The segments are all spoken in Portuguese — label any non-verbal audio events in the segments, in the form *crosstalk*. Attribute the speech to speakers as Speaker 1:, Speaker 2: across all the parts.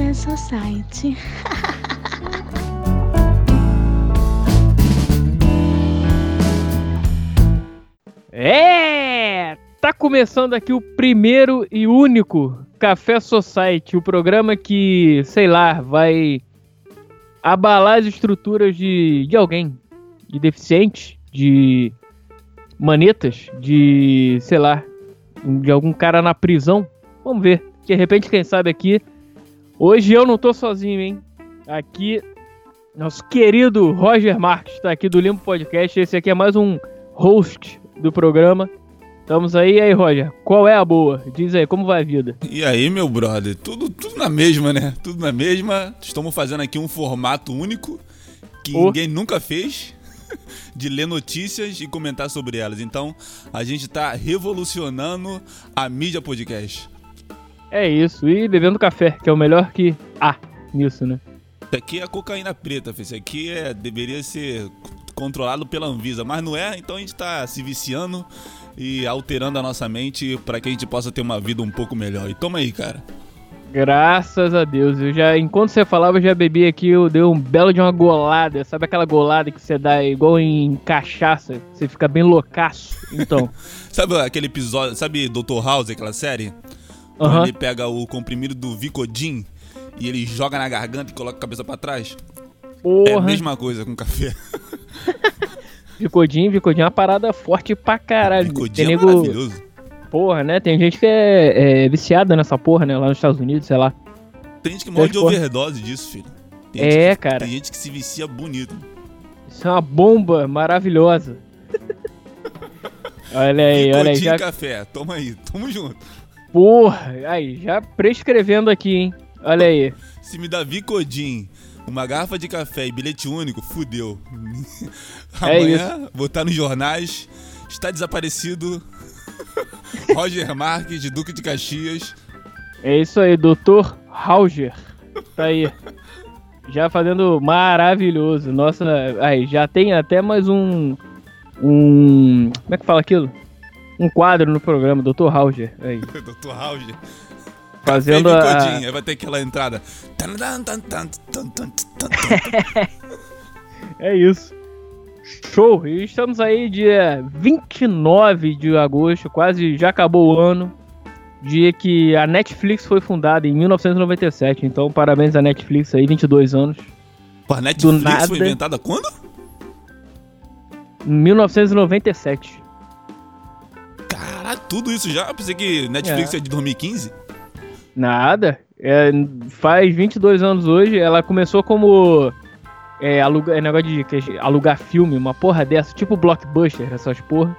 Speaker 1: Café Society. *laughs*
Speaker 2: É! Tá começando aqui o primeiro e único Café Society, o programa que, sei lá, vai abalar as estruturas de, de alguém, de deficiente, de manetas, de, sei lá, de algum cara na prisão. Vamos ver. De repente, quem sabe aqui. Hoje eu não tô sozinho, hein? Aqui, nosso querido Roger Marques tá aqui do Limpo Podcast. Esse aqui é mais um host do programa. Estamos aí, e aí, Roger. Qual é a boa? Diz aí, como vai a vida?
Speaker 3: E aí, meu brother? Tudo, tudo na mesma, né? Tudo na mesma. Estamos fazendo aqui um formato único que
Speaker 2: Oh.
Speaker 3: ninguém nunca fez *laughs* de ler notícias e comentar sobre elas. Então, a gente tá revolucionando a mídia podcast.
Speaker 2: É isso. E bebendo café, que é o melhor que há nisso, né?
Speaker 3: Isso aqui é cocaína preta, filho. Isso aqui é, deveria ser controlado pela Anvisa, mas não é, então a gente tá se viciando e alterando a nossa mente para que a gente possa ter uma vida um pouco melhor. E toma aí, cara.
Speaker 2: Graças a Deus. Eu já, enquanto você falava, eu já bebi aqui, eu dei um belo de uma golada. Sabe aquela golada que você dá igual em cachaça? Você fica bem loucaço. Então. *laughs*
Speaker 3: Sabe aquele episódio, sabe Dr. House, aquela série? Ele pega o comprimido do Vicodin e ele joga na garganta e coloca a cabeça pra trás. É a
Speaker 2: Porra.
Speaker 3: mesma coisa com café. *laughs*
Speaker 2: Vicodin, Vicodin é uma parada forte pra caralho.
Speaker 3: Vicodin é
Speaker 2: nego-
Speaker 3: maravilhoso.
Speaker 2: Porra, né? Tem gente que é, é viciada nessa porra, né? Lá nos Estados Unidos, sei lá.
Speaker 3: Tem gente que morre de
Speaker 2: Porra.
Speaker 3: overdose disso, filho. Tem
Speaker 2: É,
Speaker 3: que-
Speaker 2: cara.
Speaker 3: Tem gente que se vicia bonito.
Speaker 2: Isso é uma bomba maravilhosa. *laughs* olha aí, olha aí.
Speaker 3: Vicodin
Speaker 2: Já,
Speaker 3: café, toma aí, tamo junto.
Speaker 2: Porra, aí, já prescrevendo aqui, hein? Olha aí.
Speaker 3: Se me dá Vicodin, uma garrafa de café e bilhete único, fudeu. *laughs*
Speaker 2: É
Speaker 3: Amanhã, vou estar nos jornais, está desaparecido. *laughs* Roger Marques, de Duque de Caxias.
Speaker 2: É isso aí, Dr. Hauger. Tá aí. Já fazendo maravilhoso. Nossa, aí, já tem até mais um. Um. Como é que fala aquilo? Um quadro no programa, Dr. Hauger. Aí. *laughs*
Speaker 3: Dr. Roger.
Speaker 2: Fazendo a.
Speaker 3: Vai ter aquela entrada.
Speaker 2: É isso. Show! E estamos aí dia 29 de agosto, quase já acabou o ano. Dia que a Netflix foi fundada em 1997. Então, parabéns à Netflix aí, 22 anos.
Speaker 3: Pô, a Netflix
Speaker 2: nada.
Speaker 3: foi inventada quando?
Speaker 2: Em 1997.
Speaker 3: Caralho, tudo isso já? Eu pensei que Netflix
Speaker 2: É.
Speaker 3: é de 2015.
Speaker 2: Nada. É, faz 22 anos hoje. Ela começou como é, aluga, é, negócio de que- alugar filme, uma porra dessa, tipo blockbuster, essas porra.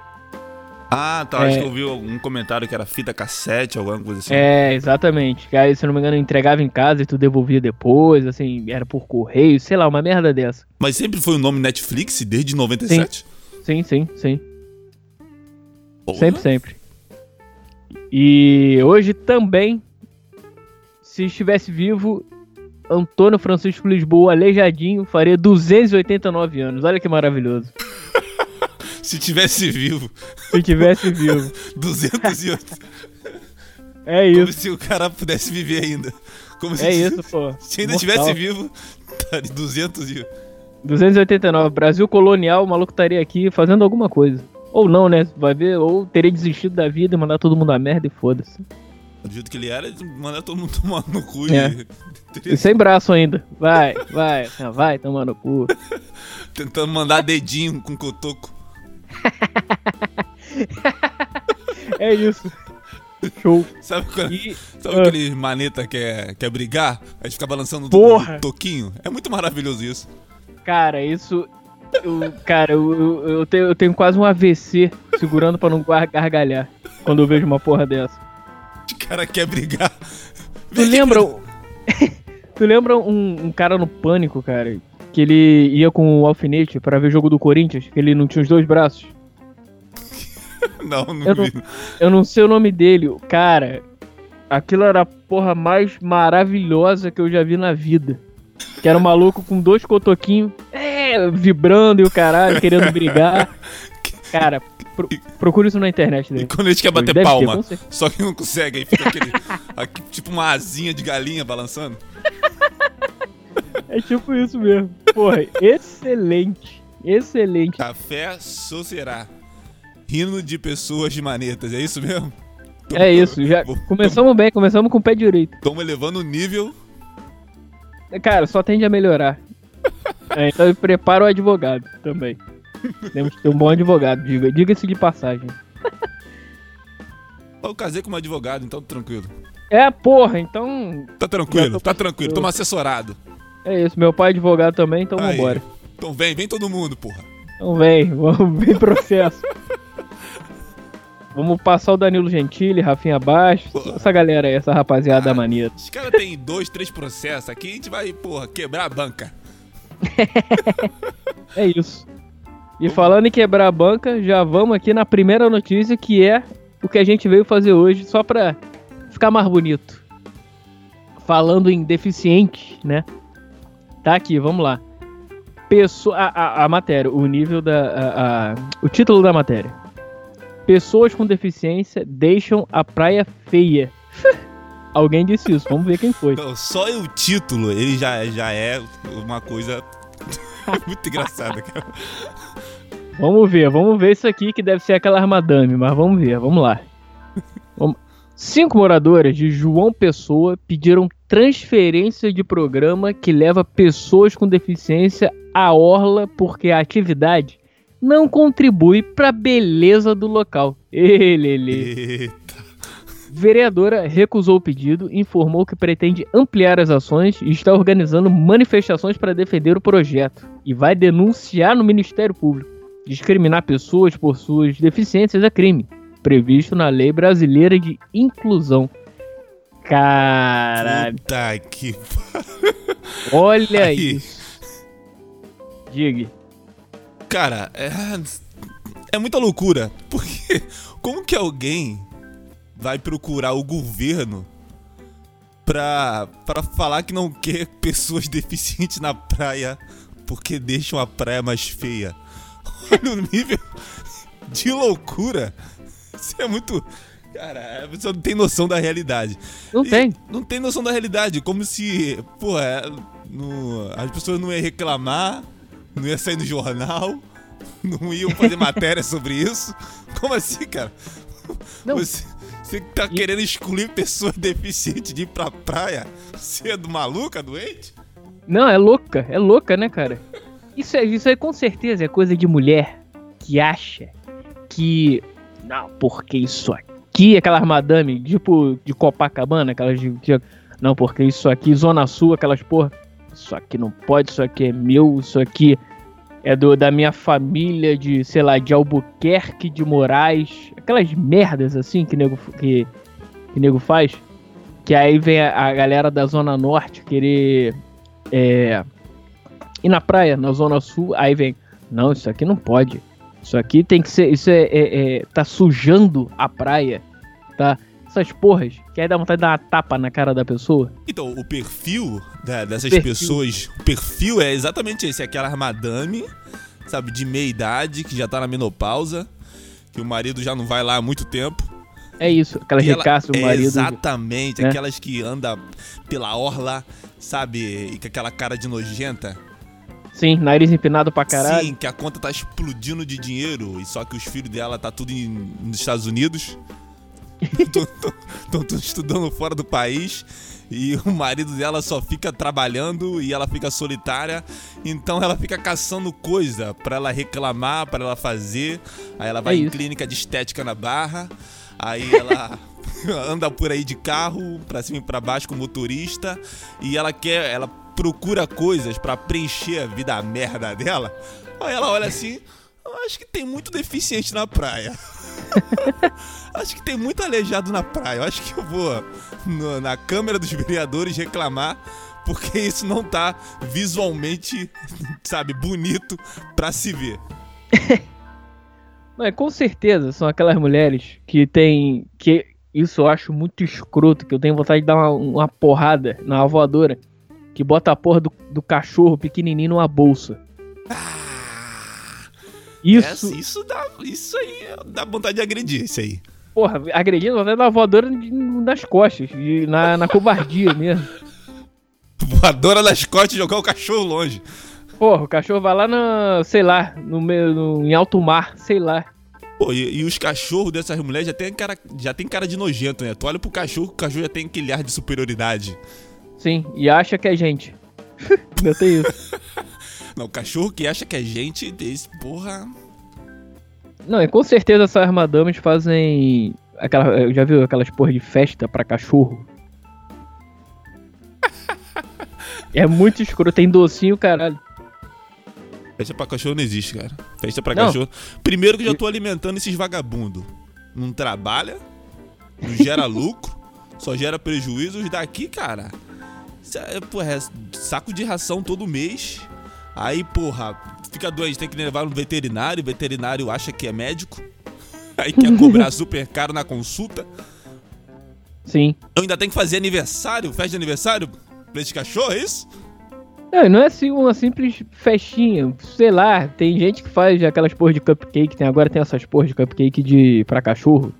Speaker 3: Ah, tá. Acho
Speaker 2: É.
Speaker 3: que eu vi um comentário que era fita cassete, alguma coisa assim.
Speaker 2: É, exatamente. Que aí, se não me engano, entregava em casa e tu devolvia depois, assim, era por correio, sei lá, uma merda dessa.
Speaker 3: Mas sempre foi o nome Netflix desde 97?
Speaker 2: Sim, sim, sim.
Speaker 3: Porra.
Speaker 2: Sempre, sempre. E hoje também, se estivesse vivo, Antônio Francisco Lisboa, aleijadinho, faria 289 anos. Olha que maravilhoso. *laughs*
Speaker 3: Se tivesse vivo,
Speaker 2: Se tivesse vivo. *laughs*
Speaker 3: 208.
Speaker 2: É
Speaker 3: Como
Speaker 2: isso.
Speaker 3: se o cara pudesse viver ainda. Como se,
Speaker 2: É isso, pô.
Speaker 3: se ainda estivesse vivo, estaria 200 e...
Speaker 2: 289. Brasil colonial, o maluco estaria aqui fazendo alguma coisa. Ou não, né? Vai ver, ou teria desistido da vida e mandar todo mundo a merda e foda-se.
Speaker 3: Do jeito que ele era, mandar todo mundo tomar no cu
Speaker 2: É.
Speaker 3: e...
Speaker 2: E sem braço ainda. Vai, vai, vai tomar no cu. *laughs*
Speaker 3: Tentando mandar dedinho com cotoco. *laughs*
Speaker 2: É isso. Show.
Speaker 3: Sabe, quando,
Speaker 2: E,
Speaker 3: sabe
Speaker 2: Ah.
Speaker 3: aquele maneta que é, quer brigar? Aí fica balançando o
Speaker 2: Porra.
Speaker 3: toquinho? É muito maravilhoso isso.
Speaker 2: cara, isso. Eu- cara, eu, eu, tenho, eu tenho quase um AVC segurando pra não gar- gargalhar quando eu vejo uma porra dessa.
Speaker 3: O cara quer brigar.
Speaker 2: Tu lembra. *laughs* tu lembra um, um cara no pânico, cara? Que ele ia com o alfinete pra ver jogo do Corinthians, que ele não tinha os dois braços? *laughs*
Speaker 3: Não, não
Speaker 2: Eu não-
Speaker 3: vi.
Speaker 2: Eu não sei o nome dele. Cara, aquilo era a porra mais maravilhosa que eu já vi na vida. Que era um maluco com dois cotoquinhos, é, vibrando e o caralho, querendo brigar. *laughs* Cara, pro, procura isso na internet
Speaker 3: E
Speaker 2: dele.
Speaker 3: quando a gente quer bater
Speaker 2: Deve ter,
Speaker 3: palma,
Speaker 2: certeza.
Speaker 3: só que não consegue, aí fica aquele. *laughs* aqui, tipo uma asinha de galinha balançando.
Speaker 2: É tipo isso mesmo. Porra, excelente. Excelente.
Speaker 3: Café Socerá. Rindo de pessoas de manetas, é isso mesmo?
Speaker 2: É isso, já
Speaker 3: Vou-
Speaker 2: começamos bem, começamos com o pé direito.
Speaker 3: Estamos elevando o nível.
Speaker 2: Cara, só tende a melhorar. É, então prepara o advogado também. Temos que ter um bom advogado, diga- diga-se de passagem.
Speaker 3: Eu casei com um advogado, então tranquilo.
Speaker 2: É, porra, então.
Speaker 3: Tá tranquilo,
Speaker 2: tô
Speaker 3: tá tranquilo,
Speaker 2: eu-
Speaker 3: tamo assessorado.
Speaker 2: É isso, meu pai é advogado também, então
Speaker 3: Aí.
Speaker 2: vambora.
Speaker 3: Então vem, vem todo mundo, porra.
Speaker 2: Então vem, vamos, *laughs* vem processo. Vamos passar o Danilo Gentili, Rafinha Baixo, essa galera aí, essa rapaziada
Speaker 3: Ah.
Speaker 2: maneira.
Speaker 3: Os caras têm dois, três processos aqui, a gente vai, porra, quebrar a banca. *laughs*
Speaker 2: É isso. E falando em quebrar a banca, já vamos aqui na primeira notícia, que é o que a gente veio fazer hoje, só pra ficar mais bonito. Falando em deficiente, né? Tá aqui, vamos lá. Pessoa, a, a- a matéria, o nível da. a- a- o título da matéria. Pessoas com deficiência deixam a praia feia. Alguém disse isso, vamos ver quem foi.
Speaker 3: Não, só o título, ele já, já é uma coisa *laughs* muito engraçada, cara.
Speaker 2: Vamos ver, vamos ver isso aqui que deve ser aquela armadame, mas vamos ver, vamos lá. Vamos- Cinco moradoras de João Pessoa pediram transferência de programa que leva pessoas com deficiência à orla porque a atividade não contribui para a beleza do local. Ele, ele. *laughs* Vereadora recusou o pedido, informou que pretende ampliar as ações e está organizando manifestações para defender o projeto e vai denunciar no Ministério Público. Discriminar pessoas por suas deficiências é crime, previsto na Lei Brasileira de Inclusão. Caralho,
Speaker 3: Puta que. *laughs*
Speaker 2: olha
Speaker 3: Aí.
Speaker 2: isso. Diga.
Speaker 3: Cara, é. É muita loucura. Porque como que alguém vai procurar o governo pra, pra falar que não quer pessoas *laughs* deficientes na praia porque deixam a praia mais feia? *laughs* Olha o nível de loucura. Isso é muito. Cara, a pessoa não tem noção da realidade.
Speaker 2: Não
Speaker 3: E
Speaker 2: tem.
Speaker 3: Não tem noção da realidade. Como se, pô, é, as pessoas não iam reclamar, não ia sair no jornal, *laughs* não iam fazer matéria sobre isso. Como assim, cara?
Speaker 2: Não.
Speaker 3: Você, você tá
Speaker 2: E-
Speaker 3: querendo excluir pessoas *laughs* deficientes de ir pra praia? Você é do maluca, doente?
Speaker 2: Não, é louca, é louca, né, cara? Isso é, isso aí com certeza é coisa de mulher que acha que. Não, porque isso aqui, aquelas madame, tipo de Copacabana, aquelas de. de- não, porque isso aqui, Zona Sul, aquelas porra. Isso aqui não pode, isso aqui é meu, isso aqui é do, da minha família de, sei lá, de Albuquerque de Moraes. Aquelas merdas assim que nego, que, que nego faz. Que aí vem a, a galera da Zona Norte querer é, ir na praia, na Zona Sul, aí vem, não, isso aqui não pode. Isso aqui tem que ser, isso é, é- é- tá sujando a praia, tá? Essas porras, que aí dá vontade de dar uma tapa na cara da pessoa.
Speaker 3: Então, o perfil da- dessas
Speaker 2: Perfil.
Speaker 3: pessoas, o perfil é exatamente esse, aquela madame, sabe, de meia idade, que já tá na menopausa, que o marido já não vai lá há muito tempo.
Speaker 2: É isso, aquela
Speaker 3: E ela-
Speaker 2: recaça do
Speaker 3: é
Speaker 2: marido.
Speaker 3: Exatamente,
Speaker 2: né?
Speaker 3: aquelas que anda pela orla, sabe, e com aquela cara de nojenta.
Speaker 2: Sim, nariz empinado pra caralho.
Speaker 3: Sim, que a conta tá explodindo de dinheiro, e só que os filhos dela tá tudo em- nos Estados Unidos. *laughs* Estão tudo estudando fora do país. E o marido dela só fica trabalhando e ela fica solitária. Então ela fica caçando coisa pra ela reclamar, pra ela fazer. Aí ela vai
Speaker 2: É
Speaker 3: em clínica de estética na barra. Aí ela *laughs* anda por aí de carro, pra cima e pra baixo com motorista. E ela quer, ela procura coisas pra preencher a vida merda dela. Aí ela olha assim, eu acho que tem muito deficiente na praia. *laughs* *laughs* acho que tem muito aleijado na praia. Eu acho que eu vou no- na Câmara dos Vereadores reclamar. Porque isso não tá visualmente, sabe, bonito pra se ver. *laughs*
Speaker 2: Não, é, com certeza são aquelas mulheres que tem. que Isso eu acho muito escroto, que eu tenho vontade de dar uma, uma porrada na voadora. Que bota a porra do, do cachorro pequenininho numa bolsa.
Speaker 3: Ah,
Speaker 2: Isso,
Speaker 3: Essa- isso, dá, isso aí dá vontade de agredir, isso aí.
Speaker 2: porra, agredindo até na voadora nas costas, de- na, na covardia *laughs* mesmo.
Speaker 3: Voadora nas costas e jogar o cachorro longe.
Speaker 2: Porra, o cachorro vai lá na, sei lá, no no- em alto mar, sei lá.
Speaker 3: Pô, e, e os cachorros dessas mulheres já tem, cara, já tem cara de nojento, né? Tu olha pro cachorro, o cachorro já tem aquele ar de superioridade.
Speaker 2: Sim, e acha que é gente. *laughs* Ainda tem isso. *laughs*
Speaker 3: Não, o cachorro que acha que é gente, esse, porra.
Speaker 2: Não, e com certeza essas madames fazem. Aquela, já viu aquelas porra de festa pra cachorro? *laughs* É muito escuro, tem docinho, caralho.
Speaker 3: Festa pra cachorro não existe, cara. Festa pra
Speaker 2: Não.
Speaker 3: cachorro. Primeiro que eu já tô alimentando esses vagabundos. Não trabalha, não gera *laughs* lucro, só gera prejuízos daqui, cara. É, porra, é saco de ração todo mês. Aí, porra, fica doente, tem que levar no veterinário, o veterinário acha que é médico. *laughs* Aí quer cobrar *laughs* super caro na consulta.
Speaker 2: Sim.
Speaker 3: Eu ainda tenho que fazer aniversário, festa de aniversário pra esse cachorro, é isso?
Speaker 2: Não, não é assim uma simples festinha. Sei lá, tem gente que faz aquelas porra de cupcake, tem, agora tem essas porra de cupcake de, pra cachorro.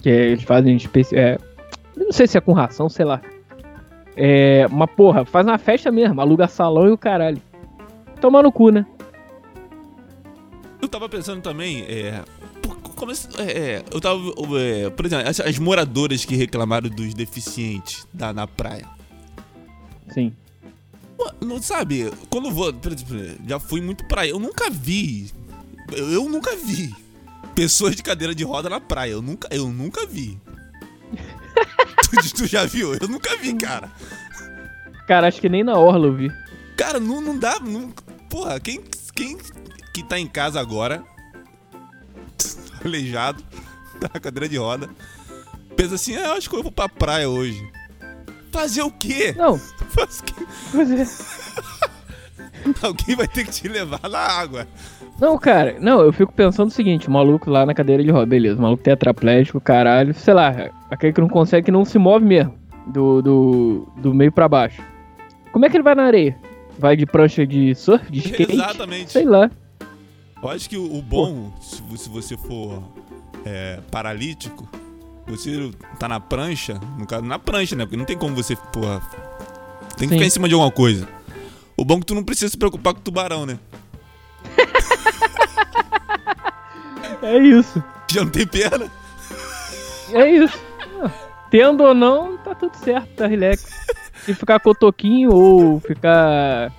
Speaker 2: Que eles fazem especi... é, Não sei se é com ração, sei lá. É. Uma porra, faz uma festa mesmo, aluga salão e o caralho. Toma no cu, né?
Speaker 3: Eu tava pensando também, é. Como esse- é, é, eu tava. é, por exemplo, as, as moradoras que reclamaram dos deficientes da, na praia.
Speaker 2: Sim.
Speaker 3: Não sabe, quando vou. Já fui muito praia. Eu nunca vi. Eu, eu nunca vi. Pessoas de cadeira de roda na praia. Eu nunca, eu nunca vi. *laughs* tu, tu já viu? Eu nunca vi, cara.
Speaker 2: Cara, acho que nem na orla eu vi.
Speaker 3: Cara, não, não dá. Não, porra, quem, quem que tá em casa agora, *laughs* aleijado, *laughs* tá na cadeira de roda, pensa assim: ah, eu acho que eu vou pra praia hoje. Fazer o quê?
Speaker 2: Não, *laughs*
Speaker 3: Faz que-. Alguém vai ter que te levar na água.
Speaker 2: Não, cara, não, eu fico pensando o seguinte, o maluco lá na cadeira de roda, beleza, o maluco tetraplégico, caralho, sei lá, aquele que não consegue, que não se move mesmo, do, do, do meio pra baixo. Como é que ele vai na areia? Vai de prancha de surf, de *laughs* skate?
Speaker 3: Exatamente.
Speaker 2: Sei lá.
Speaker 3: Eu acho que o, o bom, se, vo- se você for é, paralítico, você tá na prancha, no caso, na prancha, né? Porque não tem como você, porra. Tem que
Speaker 2: Sim.
Speaker 3: ficar em cima de alguma coisa. O bom é que tu não precisa se preocupar com o tubarão, né? *laughs*
Speaker 2: É isso.
Speaker 3: Já não tem perna.
Speaker 2: É isso. Tendo ou não, tá tudo certo, tá relax. *laughs* Se ficar cotoquinho ou ficar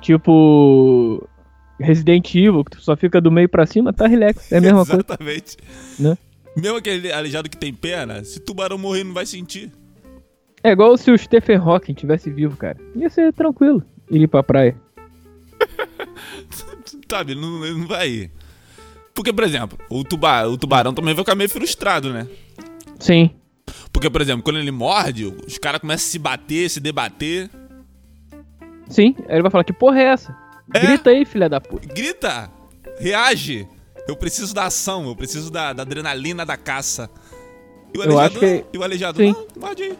Speaker 2: tipo Resident Evil, que tu só fica do meio pra cima, tá relax. É a mesma coisa.
Speaker 3: Exatamente.
Speaker 2: Né?
Speaker 3: Mesmo aquele aleijado que tem perna, se tubarão morrer, não vai sentir.
Speaker 2: É igual se o Stephen Hawking tivesse vivo, cara. Ia ser tranquilo ir pra praia. *laughs*
Speaker 3: Sabe, não, ele não vai ir. Porque, por exemplo, o, tuba, o tubarão também vai ficar meio frustrado, né?
Speaker 2: Sim.
Speaker 3: Porque, por exemplo, quando ele morde, os caras começam a se bater, se debater.
Speaker 2: Sim. Aí ele vai falar, que porra é essa?
Speaker 3: É?
Speaker 2: Grita aí, filha da puta.
Speaker 3: Grita! Reage! Eu preciso da ação, eu preciso da, da adrenalina da caça. E o
Speaker 2: Eu
Speaker 3: aleijado
Speaker 2: que-.
Speaker 3: E o aleijado
Speaker 2: Sim.
Speaker 3: não, morde aí.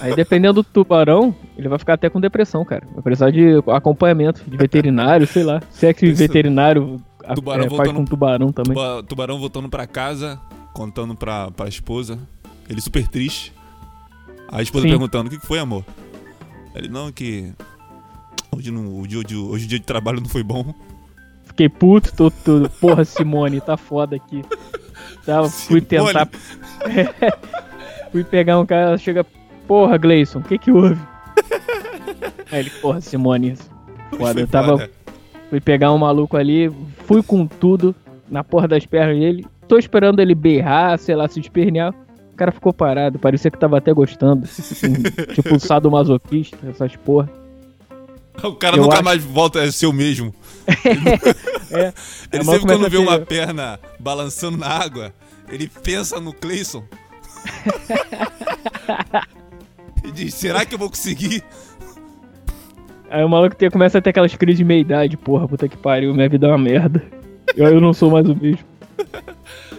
Speaker 2: Aí dependendo do tubarão, ele vai ficar até com depressão, cara. Vai precisar de acompanhamento de veterinário, sei lá. Se é que
Speaker 3: Isso.
Speaker 2: veterinário
Speaker 3: Tubarão
Speaker 2: é, faz
Speaker 3: voltando-
Speaker 2: com tubarão também.
Speaker 3: Tuba- tubarão voltando pra casa, contando pra, pra esposa. Ele super triste. A esposa
Speaker 2: Sim.
Speaker 3: perguntando: o que que foi, amor? Ele, não, que. Hoje, não, o dia, de- hoje o dia de trabalho não foi bom.
Speaker 2: Fiquei puto, tô, tô- porra, Simone, tá foda aqui. Tava, fui tentar. *laughs* fui pegar um cara, ela chega, porra, Gleison, o que que houve? *laughs* Aí ele, porra, Simone,
Speaker 3: Hoje
Speaker 2: Foda, eu tava- fui pegar um maluco ali, fui com tudo na porra das pernas dele. Tô esperando ele berrar, sei lá, se espernear. O cara ficou parado, parecia que tava até gostando. Um, *laughs* tipo, sadomasoquista, essas porra.
Speaker 3: O cara
Speaker 2: Eu
Speaker 3: nunca
Speaker 2: acho-
Speaker 3: mais volta a ser o mesmo. *laughs*
Speaker 2: É, *laughs*
Speaker 3: Ele
Speaker 2: a
Speaker 3: sempre quando vê
Speaker 2: ter-
Speaker 3: uma perna balançando na água, ele pensa no Cleison. e diz, será que eu vou conseguir?
Speaker 2: Aí o maluco tem- começa a ter aquelas crises de meia-idade, porra, puta que pariu, minha vida é uma merda. Eu, eu não sou mais o mesmo.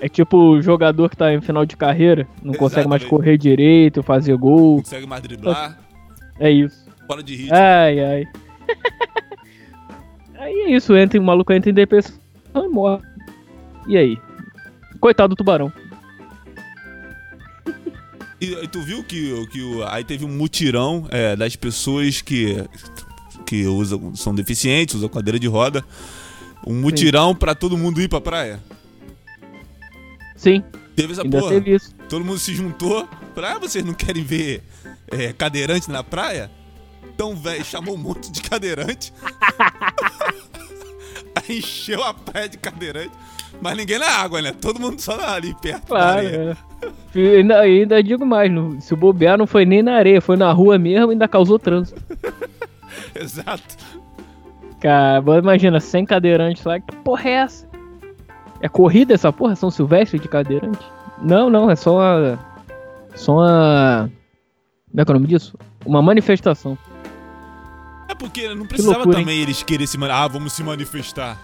Speaker 2: É tipo o jogador que tá em final de carreira, não consegue mais
Speaker 3: Exatamente.
Speaker 2: correr direito, fazer gol.
Speaker 3: Consegue mais driblar,
Speaker 2: É isso.
Speaker 3: fora de ritmo.
Speaker 2: Ai, ai. *laughs* Aí é isso, entra, o maluco entra em depressão. Aí morre. E aí? Coitado do tubarão.
Speaker 3: E, e tu viu que, que o- aí teve um mutirão é, das pessoas que, que usam, são deficientes, usam cadeira de roda. Um mutirão pra todo mundo ir pra praia.
Speaker 2: Sim,
Speaker 3: Teve essa
Speaker 2: ainda
Speaker 3: porra.
Speaker 2: teve isso.
Speaker 3: Todo mundo se juntou pra. Ah, vocês não querem ver é, cadeirante na praia? Então, velho, chamou um monte de cadeirante. *laughs* Aí encheu a praia de cadeirante. Mas ninguém na água, né? Todo mundo só ali perto.
Speaker 2: Claro, é. Ainda, ainda digo mais, não- se o bobear não foi nem na areia, foi na rua mesmo e ainda causou trânsito. *laughs*
Speaker 3: Exato.
Speaker 2: Cara, imagina, sem cadeirante lá, que porra é essa? É corrida essa porra? São Silvestre de cadeirante? Não, não, é só uma. Só uma. Como é que é o nome disso? Uma manifestação.
Speaker 3: É porque não precisava
Speaker 2: loucura, hein?
Speaker 3: também eles querer se manifestar. Ah, vamos se manifestar.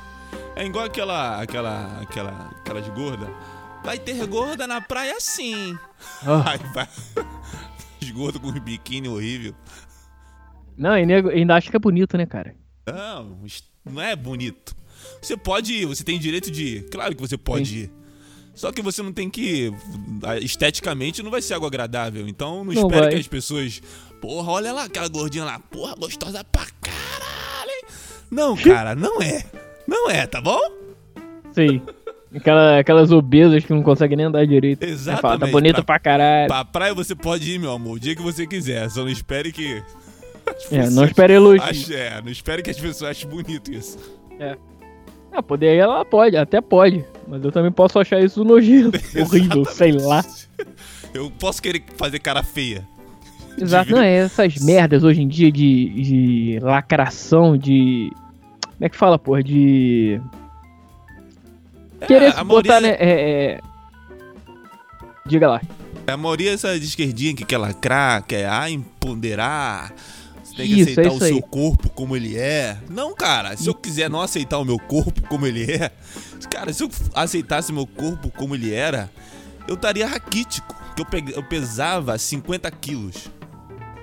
Speaker 3: É igual aquela. aquela. aquela. aquela de gorda. Vai ter gorda na praia sim.
Speaker 2: Ah, *laughs*
Speaker 3: Aí vai. Gordos com um biquíni horrível.
Speaker 2: não, ainda acha que é bonito, né, cara?
Speaker 3: Não, não é bonito. Você pode ir, você tem direito de ir. Claro que você pode ir. Só que você não tem que. Esteticamente não vai ser algo agradável. Então não,
Speaker 2: Não
Speaker 3: espere
Speaker 2: vai.
Speaker 3: que as pessoas. Porra, olha lá aquela gordinha lá. Porra, gostosa pra caralho, hein? Não, *laughs* cara, não é. Não é, tá bom?
Speaker 2: Sei. Aquela, aquelas obesas que não conseguem nem andar direito. Aí Fala, tá
Speaker 3: Exatamente.
Speaker 2: bonito
Speaker 3: pra,
Speaker 2: pra caralho.
Speaker 3: pra praia você pode ir, meu amor, o dia que você quiser. Só não espere que.
Speaker 2: É, não espere elogio.
Speaker 3: achem- é, não espere que as pessoas achem bonito isso.
Speaker 2: Ah, poder ela pode, até pode. Mas eu também posso achar isso nojento. *laughs* Horrível, sei lá.
Speaker 3: Eu posso querer fazer cara feia.
Speaker 2: Exato, não é essas merdas hoje em dia de, de lacração, de. Como é que fala, porra? De. Querer
Speaker 3: É,
Speaker 2: se
Speaker 3: a
Speaker 2: botar,
Speaker 3: maioria-
Speaker 2: né? É, é... Diga lá.
Speaker 3: A maioria essa de esquerdinha que quer lacrar, quer ah, empoderar. Você tem que
Speaker 2: Isso, é
Speaker 3: aceitar o
Speaker 2: isso aí.
Speaker 3: seu corpo como ele é. Não, cara, se eu quiser não aceitar o meu corpo como ele é, cara, se eu aceitasse meu corpo como ele era, eu estaria raquítico. Que eu, pe- eu pesava 50 quilos.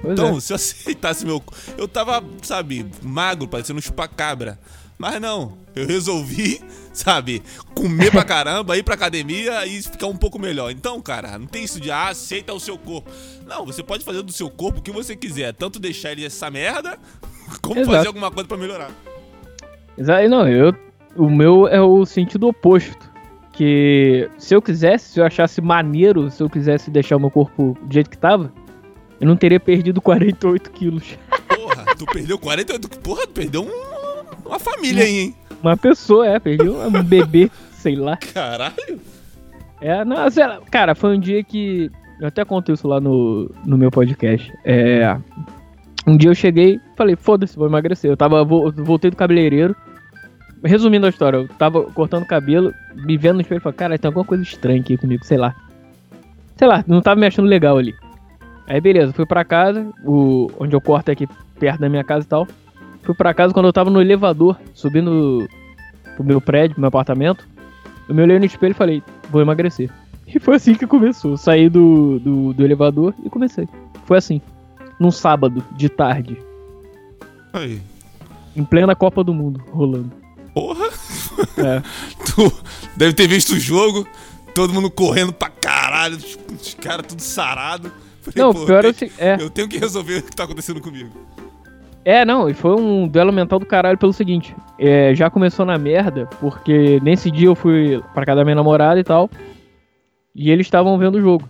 Speaker 2: Pois
Speaker 3: Então,
Speaker 2: é.
Speaker 3: se eu aceitasse meu. Eu tava, sabe, magro, parecendo um chupacabra. Mas não, eu resolvi, *laughs* sabe, comer pra caramba, ir pra academia e ficar um pouco melhor. Então, cara, não tem isso de ah, aceita o seu corpo. Não, você pode fazer do seu corpo o que você quiser. Tanto deixar ele essa merda, *laughs* como
Speaker 2: Exato.
Speaker 3: fazer alguma coisa pra melhorar.
Speaker 2: Exa- Não, eu. O meu é o sentido oposto. Que se eu quisesse, se eu achasse maneiro, se eu quisesse deixar o meu corpo do jeito que tava, eu não teria perdido *laughs* 48 quilos.
Speaker 3: Porra, tu perdeu 48. Porra, tu perdeu um- uma família aí, hein?
Speaker 2: Uma pessoa, é, perdi um bebê, *laughs* sei lá.
Speaker 3: Caralho.
Speaker 2: É, não, sei lá, cara, foi um dia que. Eu até conto isso lá no, no meu podcast. É. Um dia eu cheguei falei, foda-se, vou emagrecer. Eu tava. vo- Voltei do cabeleireiro. Resumindo a história, eu tava cortando o cabelo, me vendo no espelho e falei, cara, tem alguma coisa estranha aqui comigo, sei lá. Sei lá, não tava me achando legal ali. Aí beleza, fui pra casa, o, onde eu corto é aqui perto da minha casa e tal. Fui pra casa quando eu tava no elevador, subindo pro meu prédio, pro meu apartamento. Eu me olhei no espelho e falei, vou emagrecer. E foi assim que começou. Saí do, do, do elevador e comecei. Foi assim. Num sábado, de tarde.
Speaker 3: Aí.
Speaker 2: Em plena Copa do Mundo, rolando.
Speaker 3: Porra.
Speaker 2: É. *laughs*
Speaker 3: Tu deve ter visto o jogo, todo mundo correndo pra caralho, os, caras tudo sarado. Falei,
Speaker 2: Não, pior é,
Speaker 3: eu
Speaker 2: se- é.
Speaker 3: eu tenho que resolver o que tá acontecendo comigo.
Speaker 2: É, não, e foi um duelo mental do caralho pelo seguinte. É, já começou na merda, porque nesse dia eu fui pra casa da minha namorada e tal. E eles estavam vendo o jogo.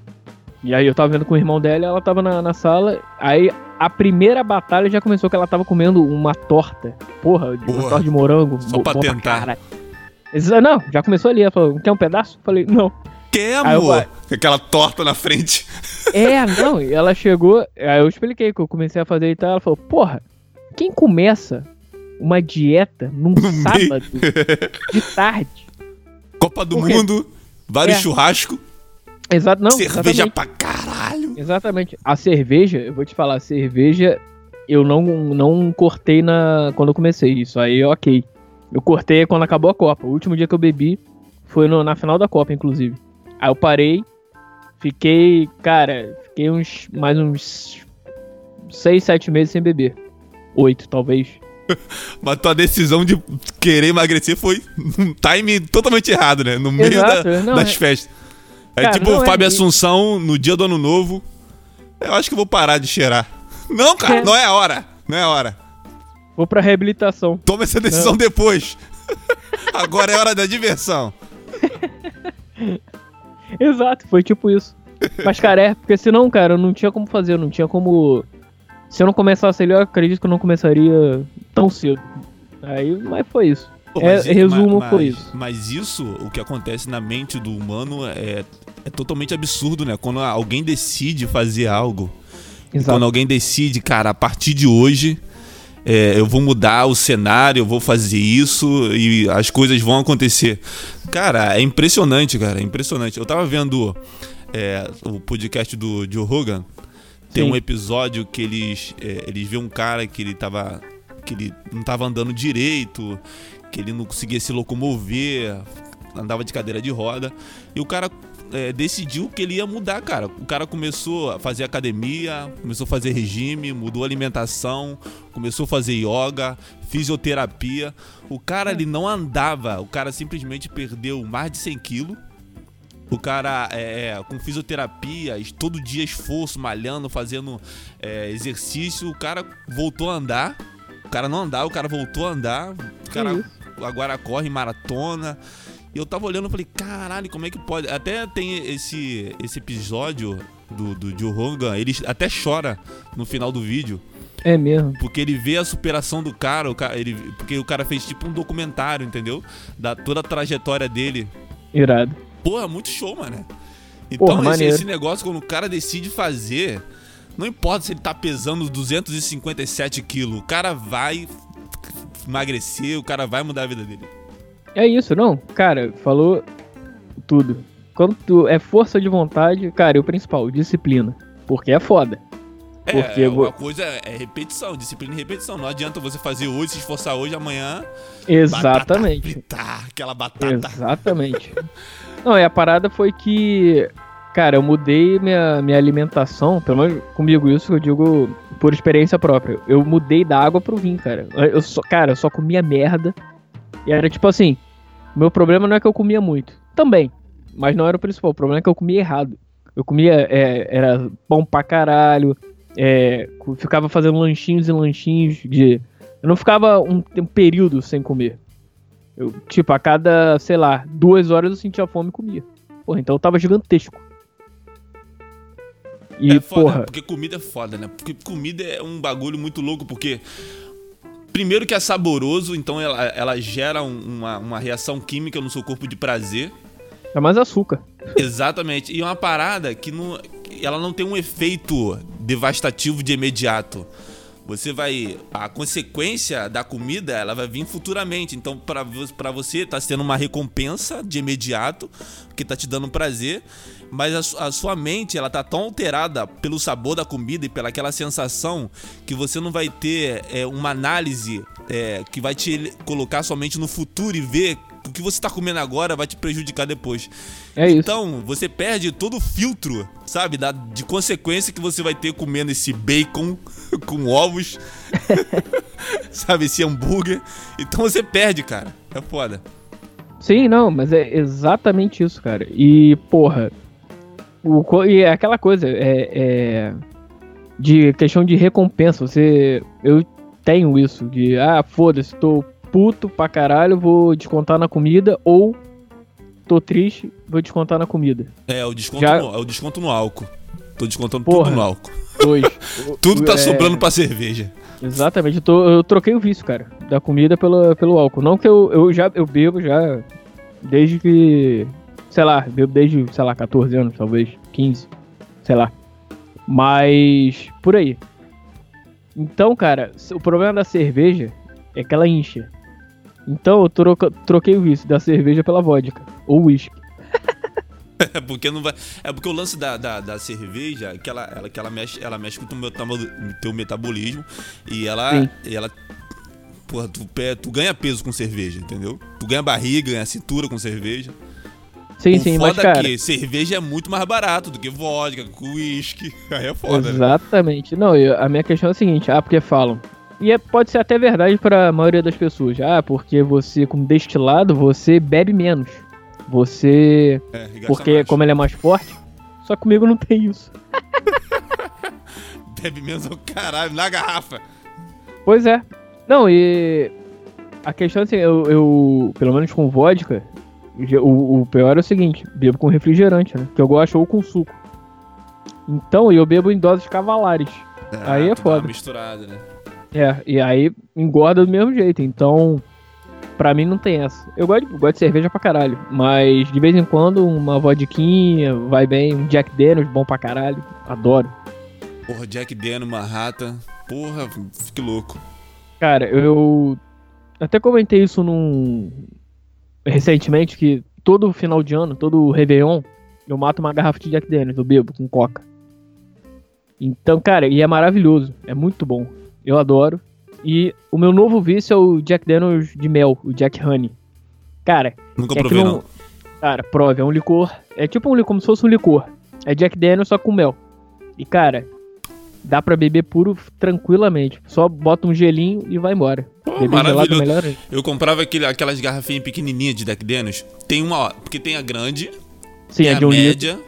Speaker 2: E aí eu tava vendo com o irmão dela, ela tava na, na sala. Aí a primeira batalha já começou que ela tava comendo uma torta. Porra, de- uma torta de morango.
Speaker 3: Só
Speaker 2: bo-
Speaker 3: pra tentar.
Speaker 2: caralho. Exa- Não, já começou ali. Ela falou, quer um pedaço? Eu falei, não.
Speaker 3: Quer,
Speaker 2: eu
Speaker 3: amor? Com Aquela torta na frente.
Speaker 2: É, não, e ela chegou, aí eu expliquei que eu comecei a fazer e tal, ela falou, porra, quem começa uma dieta num *laughs* sábado de tarde?
Speaker 3: Copa do? Mundo, vários
Speaker 2: É.
Speaker 3: churrasco,
Speaker 2: Exato, não,
Speaker 3: cerveja
Speaker 2: exatamente,
Speaker 3: pra caralho.
Speaker 2: exatamente. A cerveja, eu vou te falar, a cerveja eu não, não cortei na quando eu comecei, isso aí ok. Eu cortei quando acabou a Copa, o último dia que eu bebi foi no- na final da Copa, inclusive. Aí eu parei, fiquei, cara, fiquei uns, mais uns 6, 7 meses sem beber. Oito, talvez. *laughs*
Speaker 3: Mas tua decisão de querer emagrecer foi num time totalmente errado, né? No meio
Speaker 2: Exato,
Speaker 3: da-
Speaker 2: não,
Speaker 3: das
Speaker 2: é-
Speaker 3: festas. É
Speaker 2: Cara,
Speaker 3: tipo
Speaker 2: não
Speaker 3: o
Speaker 2: é
Speaker 3: Fábio
Speaker 2: isso.
Speaker 3: Assunção no dia do ano novo. Eu acho que eu vou parar de cheirar. *laughs* Não, cara,
Speaker 2: É.
Speaker 3: não é a hora. Não é a hora.
Speaker 2: Vou pra reabilitação.
Speaker 3: Toma essa decisão depois. *laughs* Agora é hora da diversão.
Speaker 2: Exato, foi tipo isso. Mas, cara, é, porque senão, cara, eu não tinha como fazer, eu não tinha como. Se eu não começasse ali, eu acredito que eu não começaria tão cedo. Aí, mas foi isso.
Speaker 3: Pô,
Speaker 2: É,
Speaker 3: mas i-
Speaker 2: resumo
Speaker 3: ma-
Speaker 2: foi
Speaker 3: mas-
Speaker 2: isso.
Speaker 3: Mas isso, o que acontece na mente do humano é, é totalmente absurdo, né? Quando alguém decide fazer algo, quando alguém decide, cara, a partir de hoje é, eu vou mudar o cenário, eu vou fazer isso e as coisas vão acontecer. Cara, é impressionante, cara, é impressionante. Eu tava vendo é, o podcast do Joe Rogan. Tem
Speaker 2: Sim.
Speaker 3: um episódio que eles, é, eles vê um cara que ele tava. que ele não tava andando direito, que ele não conseguia se locomover, andava de cadeira de roda. E o cara é, decidiu que ele ia mudar, cara. O cara começou a fazer academia, começou a fazer regime, mudou a alimentação, começou a fazer yoga, fisioterapia. O cara ele não andava, o cara simplesmente perdeu mais de 100 quilos. O cara é, com fisioterapia, todo dia esforço, malhando, fazendo é, exercício, o cara voltou a andar. O cara não andava, o cara voltou a andar. O cara
Speaker 2: isso.
Speaker 3: agora corre maratona. E eu tava olhando e falei, caralho, como é que pode? Até tem esse, esse episódio do, do Joe Rogan, ele até chora no final do vídeo.
Speaker 2: É mesmo.
Speaker 3: Porque ele vê a superação do cara, o cara ele, porque o cara fez tipo um documentário, entendeu? Da toda a trajetória dele.
Speaker 2: Irado.
Speaker 3: Porra, muito show, mano. Então,
Speaker 2: Porra,
Speaker 3: esse, esse negócio, quando o cara decide fazer, não importa se ele tá pesando 257 quilos, o cara vai emagrecer, o cara vai mudar a vida dele.
Speaker 2: É isso, não? Cara, falou tudo. Quando tu é força de vontade, cara, e o principal, disciplina. Porque é foda.
Speaker 3: É,
Speaker 2: Porque
Speaker 3: é,
Speaker 2: eu vou-
Speaker 3: uma coisa é repetição, disciplina e repetição. Não adianta você fazer hoje, se esforçar hoje, amanhã.
Speaker 2: Exatamente.
Speaker 3: Batata frita, aquela batata.
Speaker 2: Exatamente. *laughs* Não, e a parada foi que, cara, eu mudei minha, minha alimentação, pelo menos comigo isso eu digo por experiência própria. Eu mudei da água pro vinho, cara. Eu só, cara, eu só comia merda. E era tipo assim, meu problema não é que eu comia muito. Também. Mas não era o principal. O problema é que eu comia errado. Eu comia, é, era pão pra caralho. é, ficava fazendo lanchinhos e lanchinhos de. Eu não ficava um, um período sem comer. Eu, tipo, a cada, sei lá, duas horas eu sentia fome e comia. Porra, então eu tava gigantesco. E,
Speaker 3: é foda,
Speaker 2: porra,
Speaker 3: porque comida é foda, né? Porque comida é um bagulho muito louco, porque. Primeiro que é saboroso, então ela, ela gera um- uma, uma reação química no seu corpo de prazer.
Speaker 2: é mais açúcar.
Speaker 3: Exatamente. E é uma parada que não, que ela não tem um efeito devastativo de imediato. Você vai. A consequência da comida, ela vai vir futuramente. Então, pra você, tá sendo uma recompensa de imediato, que tá te dando prazer. Mas a, a sua mente, ela tá tão alterada pelo sabor da comida e pela aquela sensação que você não vai ter é, uma análise é, que vai te colocar somente no futuro e ver o que você tá comendo agora vai te prejudicar depois.
Speaker 2: É isso.
Speaker 3: Então, você perde todo o filtro, sabe? Da, de consequência que você vai ter comendo esse bacon *laughs* com ovos, *laughs* sabe? Esse hambúrguer. Então você perde, cara. É foda.
Speaker 2: Sim, não, mas é exatamente isso, cara. E, porra, o, e é aquela coisa, é, é de questão de recompensa. Você, eu tenho isso de, ah, foda-se, tô puto pra caralho, vou descontar na comida, ou tô triste, vou descontar na comida.
Speaker 3: É, o desconto,
Speaker 2: Já-
Speaker 3: no, é o desconto no álcool. Tô descontando
Speaker 2: Porra.
Speaker 3: tudo no álcool.
Speaker 2: Dois. *laughs*
Speaker 3: Tudo tá
Speaker 2: É,
Speaker 3: sobrando pra cerveja.
Speaker 2: Exatamente, eu, tô- eu troquei o vício, cara, da comida pelo, pelo álcool. Não que eu, eu já eu bebo já desde que, sei lá, bebo desde, sei lá, 14 anos, talvez, 15, sei lá. Mas por aí. Então, cara, o problema da cerveja é que ela incha. Então eu troca- troquei o vício da cerveja pela vodka ou whisky.
Speaker 3: É *laughs* porque não vai. É porque o lance da, da, da cerveja é que ela, ela, que ela mexe, ela mexe com o teu, metabo- teu metabolismo e ela.
Speaker 2: Sim.
Speaker 3: E ela porra, tu, tu ganha peso com cerveja, entendeu? Tu ganha barriga, ganha cintura com cerveja.
Speaker 2: Sim,
Speaker 3: o
Speaker 2: sim, mas
Speaker 3: foda é
Speaker 2: cara,
Speaker 3: que cerveja é muito mais barato do que vodka, uísque. *laughs* Aí é foda, né?
Speaker 2: Exatamente. Não, eu- a minha questão é a seguinte, ah, porque falam, e é, pode ser até verdade para a maioria das pessoas. Ah, porque você, com destilado, você bebe menos. Você.
Speaker 3: É,
Speaker 2: Porque,
Speaker 3: mais.
Speaker 2: como ele é mais forte. Só comigo não tem isso. *laughs*
Speaker 3: Bebe menos o caralho, na garrafa.
Speaker 2: Pois é. Não, e. A questão é assim, eu, eu pelo menos com vodka, o, o pior é o seguinte: bebo com refrigerante, né? Que eu gosto ou com suco. Então, eu bebo em doses cavalares. Aí é
Speaker 3: dá uma
Speaker 2: foda.
Speaker 3: misturada, né?
Speaker 2: É, e aí engorda do mesmo jeito. Então, pra mim não tem essa. Eu gosto, de- gosto de cerveja pra caralho, mas de vez em quando uma vodquinha vai bem, um Jack Daniels bom pra caralho. Adoro.
Speaker 3: Porra, Jack Daniel, Manhattan. Porra, que louco.
Speaker 2: Cara, eu até comentei isso num recentemente que todo final de ano, todo Réveillon, eu mato uma garrafa de Jack Daniels, eu bebo com coca. Então, cara, e é maravilhoso, é muito bom. Eu adoro. E o meu novo vício é o Jack Daniels de mel, o Jack Honey. Cara,
Speaker 3: Nunca
Speaker 2: é
Speaker 3: provei,
Speaker 2: não,
Speaker 3: não.
Speaker 2: Cara, prove, é um licor. É tipo um licor, como se fosse um licor. É Jack Daniels só com mel. E cara, dá pra beber puro tranquilamente. Só bota um gelinho e vai embora.
Speaker 3: Pô,
Speaker 2: é
Speaker 3: maravilhoso.
Speaker 2: melhor.
Speaker 3: Eu comprava aquele, aquelas garrafinhas pequenininhas de Jack Daniels. Tem uma, ó, porque tem a grande,
Speaker 2: Sim,
Speaker 3: tem
Speaker 2: é
Speaker 3: a
Speaker 2: de um litro.
Speaker 3: média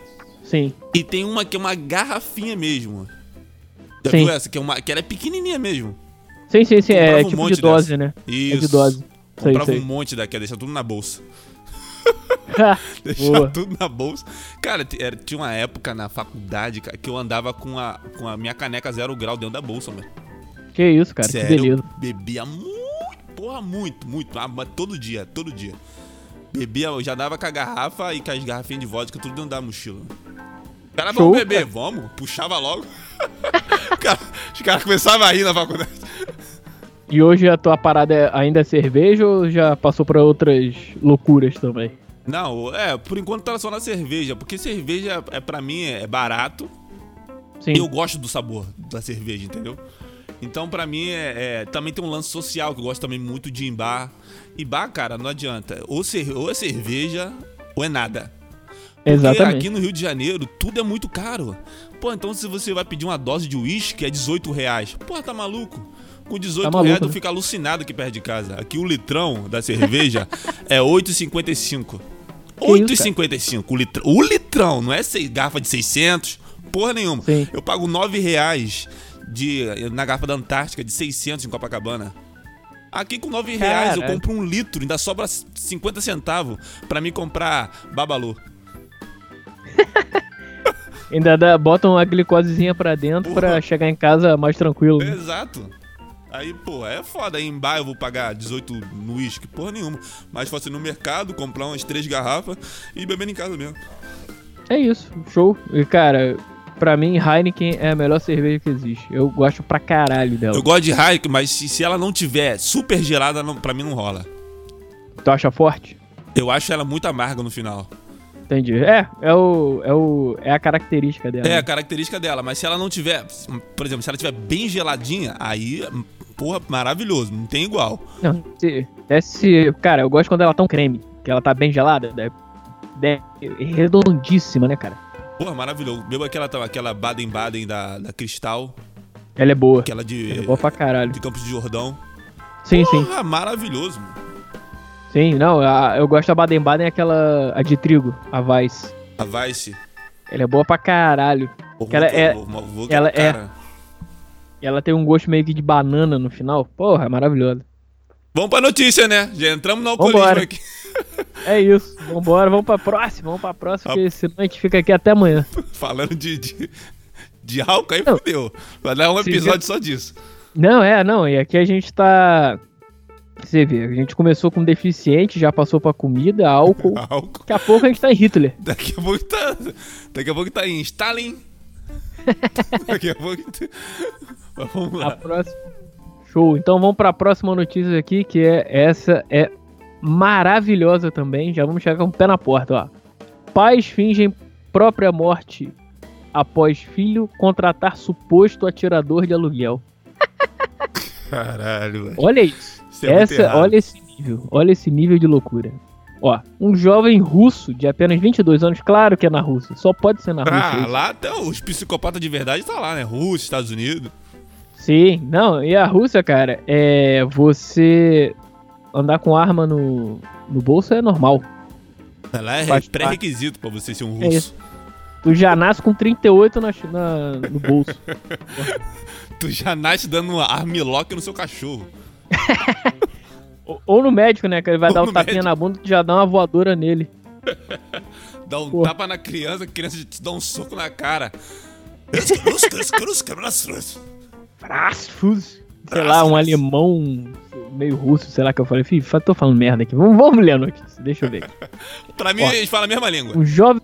Speaker 2: Sim.
Speaker 3: e tem uma que é uma garrafinha mesmo. Já
Speaker 2: Sim.
Speaker 3: viu essa? Que, é uma, que ela é pequenininha mesmo.
Speaker 2: Sim, sim, sim. É
Speaker 3: Comprava um
Speaker 2: tipo de dose, né?
Speaker 3: Isso.
Speaker 2: É de dose.
Speaker 3: Comprava
Speaker 2: sei.
Speaker 3: um monte daquela, deixa tudo na bolsa.
Speaker 2: Boa.
Speaker 3: Deixava tudo na bolsa. *laughs* *laughs* Cara, era- tinha uma época na faculdade cara, que eu andava com a, com a minha caneca zero grau dentro da bolsa, mano.
Speaker 2: que isso, cara.
Speaker 3: Sério,
Speaker 2: Que beleza.
Speaker 3: eu bebia muito, porra, muito, muito. ah, todo dia, todo dia. Bebia, eu já dava com a garrafa e com as garrafinhas de vodka tudo dentro da mochila. Cara,
Speaker 2: Show,
Speaker 3: vamos beber,
Speaker 2: cara.
Speaker 3: vamos. Puxava logo. *laughs* Cara, os caras começavam a rir na faculdade.
Speaker 2: E hoje a tua parada é ainda é cerveja ou já passou pra outras loucuras também?
Speaker 3: Não, é, por enquanto tá só na cerveja, porque cerveja é para mim é barato
Speaker 2: Sim.
Speaker 3: Eu gosto do sabor da cerveja, entendeu? Então, pra mim, é, é- também tem um lance social, que eu gosto também muito de ir em bar. E bar, cara, não adianta. Ou, cer- ou é cerveja, ou é nada. Porque
Speaker 2: Exatamente.
Speaker 3: aqui no Rio de Janeiro, tudo é muito caro. Pô, então se você vai pedir uma dose de uísque, é 18 reais. Pô, tá maluco? Com 18
Speaker 2: Tá maluco,
Speaker 3: reais, eu
Speaker 2: né?
Speaker 3: fico alucinado aqui perto de casa. Aqui o litrão da cerveja *laughs* é 8,55.
Speaker 2: Que isso,
Speaker 3: 8,55 o litrão. O litrão, não é garrafa de 600, porra nenhuma.
Speaker 2: Sim.
Speaker 3: Eu pago 9 reais de, na garrafa da Antártica de 600 em Copacabana. Aqui com 9 reais eu
Speaker 2: Caralho.
Speaker 3: compro um litro, ainda sobra 50 centavos pra mim comprar babalu. *laughs*
Speaker 2: Ainda dá, botam uma glicosezinha pra dentro
Speaker 3: Porra.
Speaker 2: pra chegar em casa mais tranquilo. né?
Speaker 3: Exato. Aí, pô, é foda. Aí em bar eu vou pagar 18 no uísque, porra nenhuma. Mas fosse no mercado, comprar umas três garrafas e beber em casa mesmo.
Speaker 2: É isso, show. E cara, pra mim Heineken é a melhor cerveja que existe. Eu gosto pra caralho dela.
Speaker 3: Eu gosto de Heineken, mas se, se ela não tiver super gelada, não, pra mim não rola.
Speaker 2: Tu acha forte?
Speaker 3: Eu acho ela muito amarga no final.
Speaker 2: Entendi. É, é o. É o. É a característica dela.
Speaker 3: É a característica dela, mas se ela não tiver, por exemplo, se ela tiver bem geladinha, aí, porra, maravilhoso, não tem igual.
Speaker 2: Não, se, é se. Cara, eu gosto quando ela tá um creme. Que ela tá bem gelada. É, é redondíssima, né, cara?
Speaker 3: Porra, maravilhoso. Bebo aquela, aquela Baden-Baden da, da Cristal,
Speaker 2: Ela é boa.
Speaker 3: aquela de,
Speaker 2: Ela é boa pra caralho.
Speaker 3: de Campos de Jordão.
Speaker 2: Sim, sim.
Speaker 3: Porra, maravilhoso. mano.
Speaker 2: Sim, não. a- eu gosto da Baden-Baden, aquela. A de trigo, a Vice.
Speaker 3: A Vice.
Speaker 2: Ela é boa pra caralho.
Speaker 3: Porra,
Speaker 2: Que ela é-
Speaker 3: vou-
Speaker 2: ela é-. Ela tem um gosto meio que de banana no final. Porra, é maravilhosa.
Speaker 3: Vamos pra notícia, né? Já entramos no alcoolismo
Speaker 2: Vambora.
Speaker 3: aqui. *laughs*
Speaker 2: É isso. Vambora, vamos pra próxima, vamos pra próxima, porque senão a gente fica aqui até amanhã. *laughs*
Speaker 3: Falando de, de, de álcool, aí
Speaker 2: Não.
Speaker 3: fudeu. Vai dar um
Speaker 2: Se
Speaker 3: episódio só disso.
Speaker 2: Não, é, não, e aqui a gente tá. Você vê, a gente começou com deficiente, já passou pra comida, álcool. *laughs*
Speaker 3: Álcool.
Speaker 2: Daqui a pouco a gente tá em Hitler.
Speaker 3: Daqui a pouco tá. Daqui a pouco tá em Stalin. *laughs* Daqui a pouco. tá- Mas Vamos
Speaker 2: A
Speaker 3: lá.
Speaker 2: próxima. Show. Então vamos pra próxima notícia aqui, que é essa é maravilhosa também. Já vamos chegar com o pé na porta, ó. Pais fingem própria morte após filho contratar suposto atirador de aluguel. *laughs*
Speaker 3: Caralho, velho.
Speaker 2: Olha isso.
Speaker 3: É
Speaker 2: Essa, olha esse nível, olha esse nível de loucura. Ó, um jovem russo de apenas 22 anos, claro que é na Rússia, só pode ser na Rússia.
Speaker 3: Ah, lá até os psicopatas de verdade tá lá, né? Rússia, Estados Unidos.
Speaker 2: Sim, não, e a Rússia, cara, é. Você andar com arma no, no bolso é normal.
Speaker 3: Lá é pré-requisito pra você ser um
Speaker 2: É
Speaker 3: russo.
Speaker 2: isso. Tu já nasce com 38 na, na, no bolso. *laughs*
Speaker 3: tu já nasce dando uma armlock no seu cachorro. *laughs*
Speaker 2: ou, ou no médico, né? Que ele vai
Speaker 3: Ou
Speaker 2: dar um tapinha
Speaker 3: médico.
Speaker 2: na bunda e já dá uma voadora nele. *laughs*
Speaker 3: Dá um
Speaker 2: Pô.
Speaker 3: tapa na criança, a criança te dá um soco na cara.
Speaker 2: Brasfus. Sei lá, um alemão meio russo, sei lá que eu falei. Fa- tô falando merda aqui. Vamos, vamos ler a notícia. Deixa eu ver. *laughs*
Speaker 3: Pra mim,
Speaker 2: Ó.
Speaker 3: eles falam a mesma língua.
Speaker 2: Um jovem.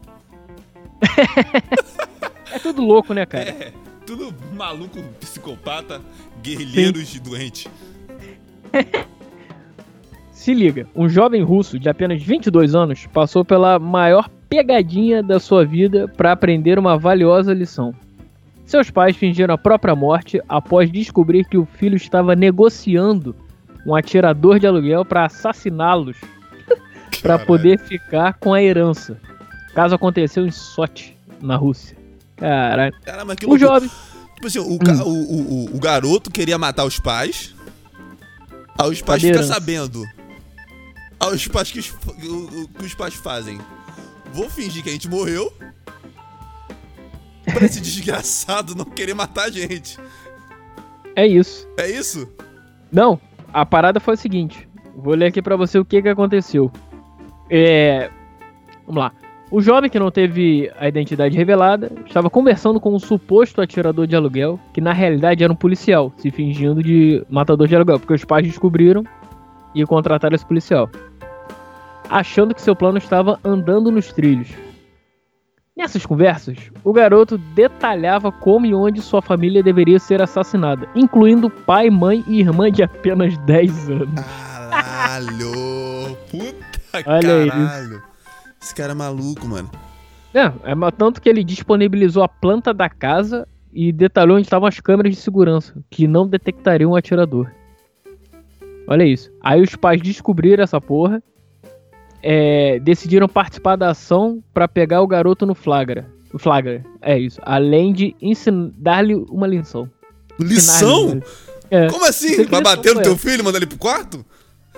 Speaker 2: é tudo louco, né, cara?
Speaker 3: É, tudo maluco, psicopata, guerrilheiros e doente. *laughs*
Speaker 2: Se liga, um jovem russo de apenas 22 anos passou pela maior pegadinha da sua vida para aprender uma valiosa lição. Seus pais fingiram a própria morte após descobrir que o filho estava negociando um atirador de aluguel para assassiná-los *laughs* para poder ficar com a herança. O caso aconteceu em Sochi, na Rússia. Caralho.
Speaker 3: Cara, mas que
Speaker 2: O jovem.
Speaker 3: Tipo assim, o, o, o, o- o garoto queria matar os pais. Aí os pais ficam sabendo. Aí os pais que os, o, o que os pais fazem. Vou fingir que a gente morreu. Pra esse *laughs* desgraçado não querer matar a gente.
Speaker 2: É isso.
Speaker 3: É isso?
Speaker 2: Não, a parada foi a seguinte. Vou ler aqui pra você o que que aconteceu. É, vamos lá. O jovem que não teve a identidade revelada estava conversando com um suposto atirador de aluguel, que na realidade era um policial, se fingindo de matador de aluguel, porque os pais descobriram e contrataram esse policial, achando que seu plano estava andando nos trilhos. Nessas conversas, o garoto detalhava como e onde sua família deveria ser assassinada, incluindo pai, mãe e irmã de apenas 10 anos.
Speaker 3: Caralho! *laughs* Puta
Speaker 2: Olha
Speaker 3: caralho! Esse cara é maluco, mano.
Speaker 2: É, é tanto que ele disponibilizou a planta da casa e detalhou onde estavam as câmeras de segurança, que não detectariam o atirador. Olha isso. Aí os pais descobriram essa porra, é, decidiram participar da ação pra pegar o garoto no flagra. No flagra, é isso. Além de dar-lhe uma lição.
Speaker 3: Lição?
Speaker 2: É.
Speaker 3: Como assim? Vai bater no teu filho e mandar ele pro quarto?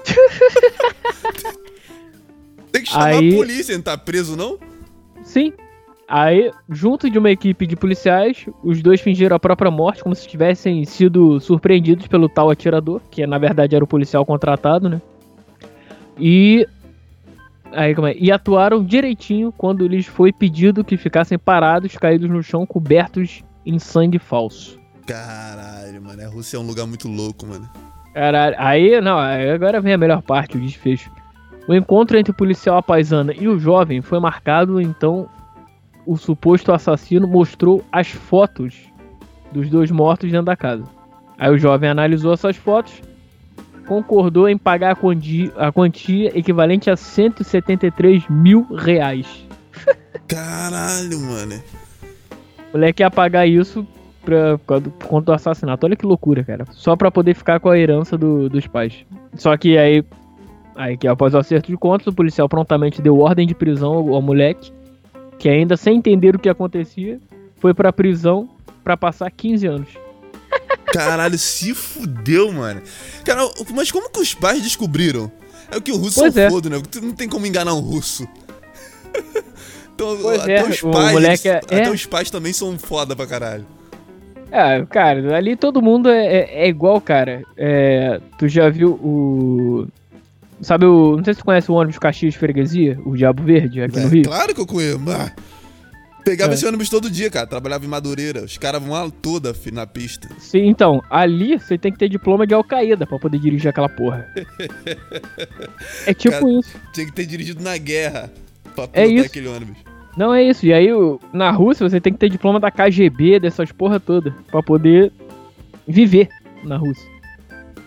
Speaker 3: *laughs* Tem que chamar
Speaker 2: Aí-
Speaker 3: a polícia, não tá preso não?
Speaker 2: Sim. Aí, junto de uma equipe de policiais, os dois fingiram a própria morte, como se tivessem sido surpreendidos pelo tal atirador, que na verdade era o policial contratado, né? E. Aí, como é? E atuaram direitinho quando lhes foi pedido que ficassem parados, caídos no chão, cobertos em sangue falso.
Speaker 3: Caralho, mano. A Rússia é um lugar muito louco, mano.
Speaker 2: Caralho, aí, não, agora vem a melhor parte, o desfecho. O encontro entre o policial à paisana e o jovem foi marcado, então o suposto assassino mostrou as fotos dos dois mortos dentro da casa. Aí o jovem analisou essas fotos, concordou em pagar a quantia, a quantia equivalente a 173 mil reais. *laughs*
Speaker 3: Caralho, mano.
Speaker 2: O moleque ia pagar isso pra, por conta do assassinato. Olha que loucura, cara. Só pra poder ficar com a herança do- dos pais. Só que aí, aí que após o acerto de contas, o policial prontamente deu ordem de prisão ao, ao moleque, que ainda sem entender o que acontecia, foi pra prisão pra passar 15 anos. *laughs*
Speaker 3: Caralho, se fudeu, mano. Cara, mas como que os pais descobriram? É o que o russo
Speaker 2: Pois
Speaker 3: são
Speaker 2: é.
Speaker 3: fodo, né? Tu não tem como enganar um russo. *laughs* então,
Speaker 2: Pois
Speaker 3: até
Speaker 2: é,
Speaker 3: os pais.
Speaker 2: moleque é-
Speaker 3: até
Speaker 2: é.
Speaker 3: os pais também são foda pra caralho.
Speaker 2: É, cara, ali todo mundo é, é- é igual, cara. É, tu já viu o. Sabe o. Não sei se tu conhece o ônibus Caxias de Freguesia, o Diabo Verde, aqui no
Speaker 3: É,
Speaker 2: Rio.
Speaker 3: claro que eu conheço. Ah, Pegava
Speaker 2: É.
Speaker 3: esse ônibus todo dia, cara. Trabalhava em Madureira. Os caras vão lá toda na pista.
Speaker 2: Sim, então, ali você tem que ter diploma de Al-Qaeda pra poder dirigir aquela porra. *laughs* É tipo
Speaker 3: Cara-
Speaker 2: isso.
Speaker 3: Tinha que ter dirigido na guerra pra
Speaker 2: É isso.
Speaker 3: aquele ônibus.
Speaker 2: Não é isso. E aí, na Rússia, você tem que ter diploma da KGB, dessas porra toda, pra poder viver na Rússia.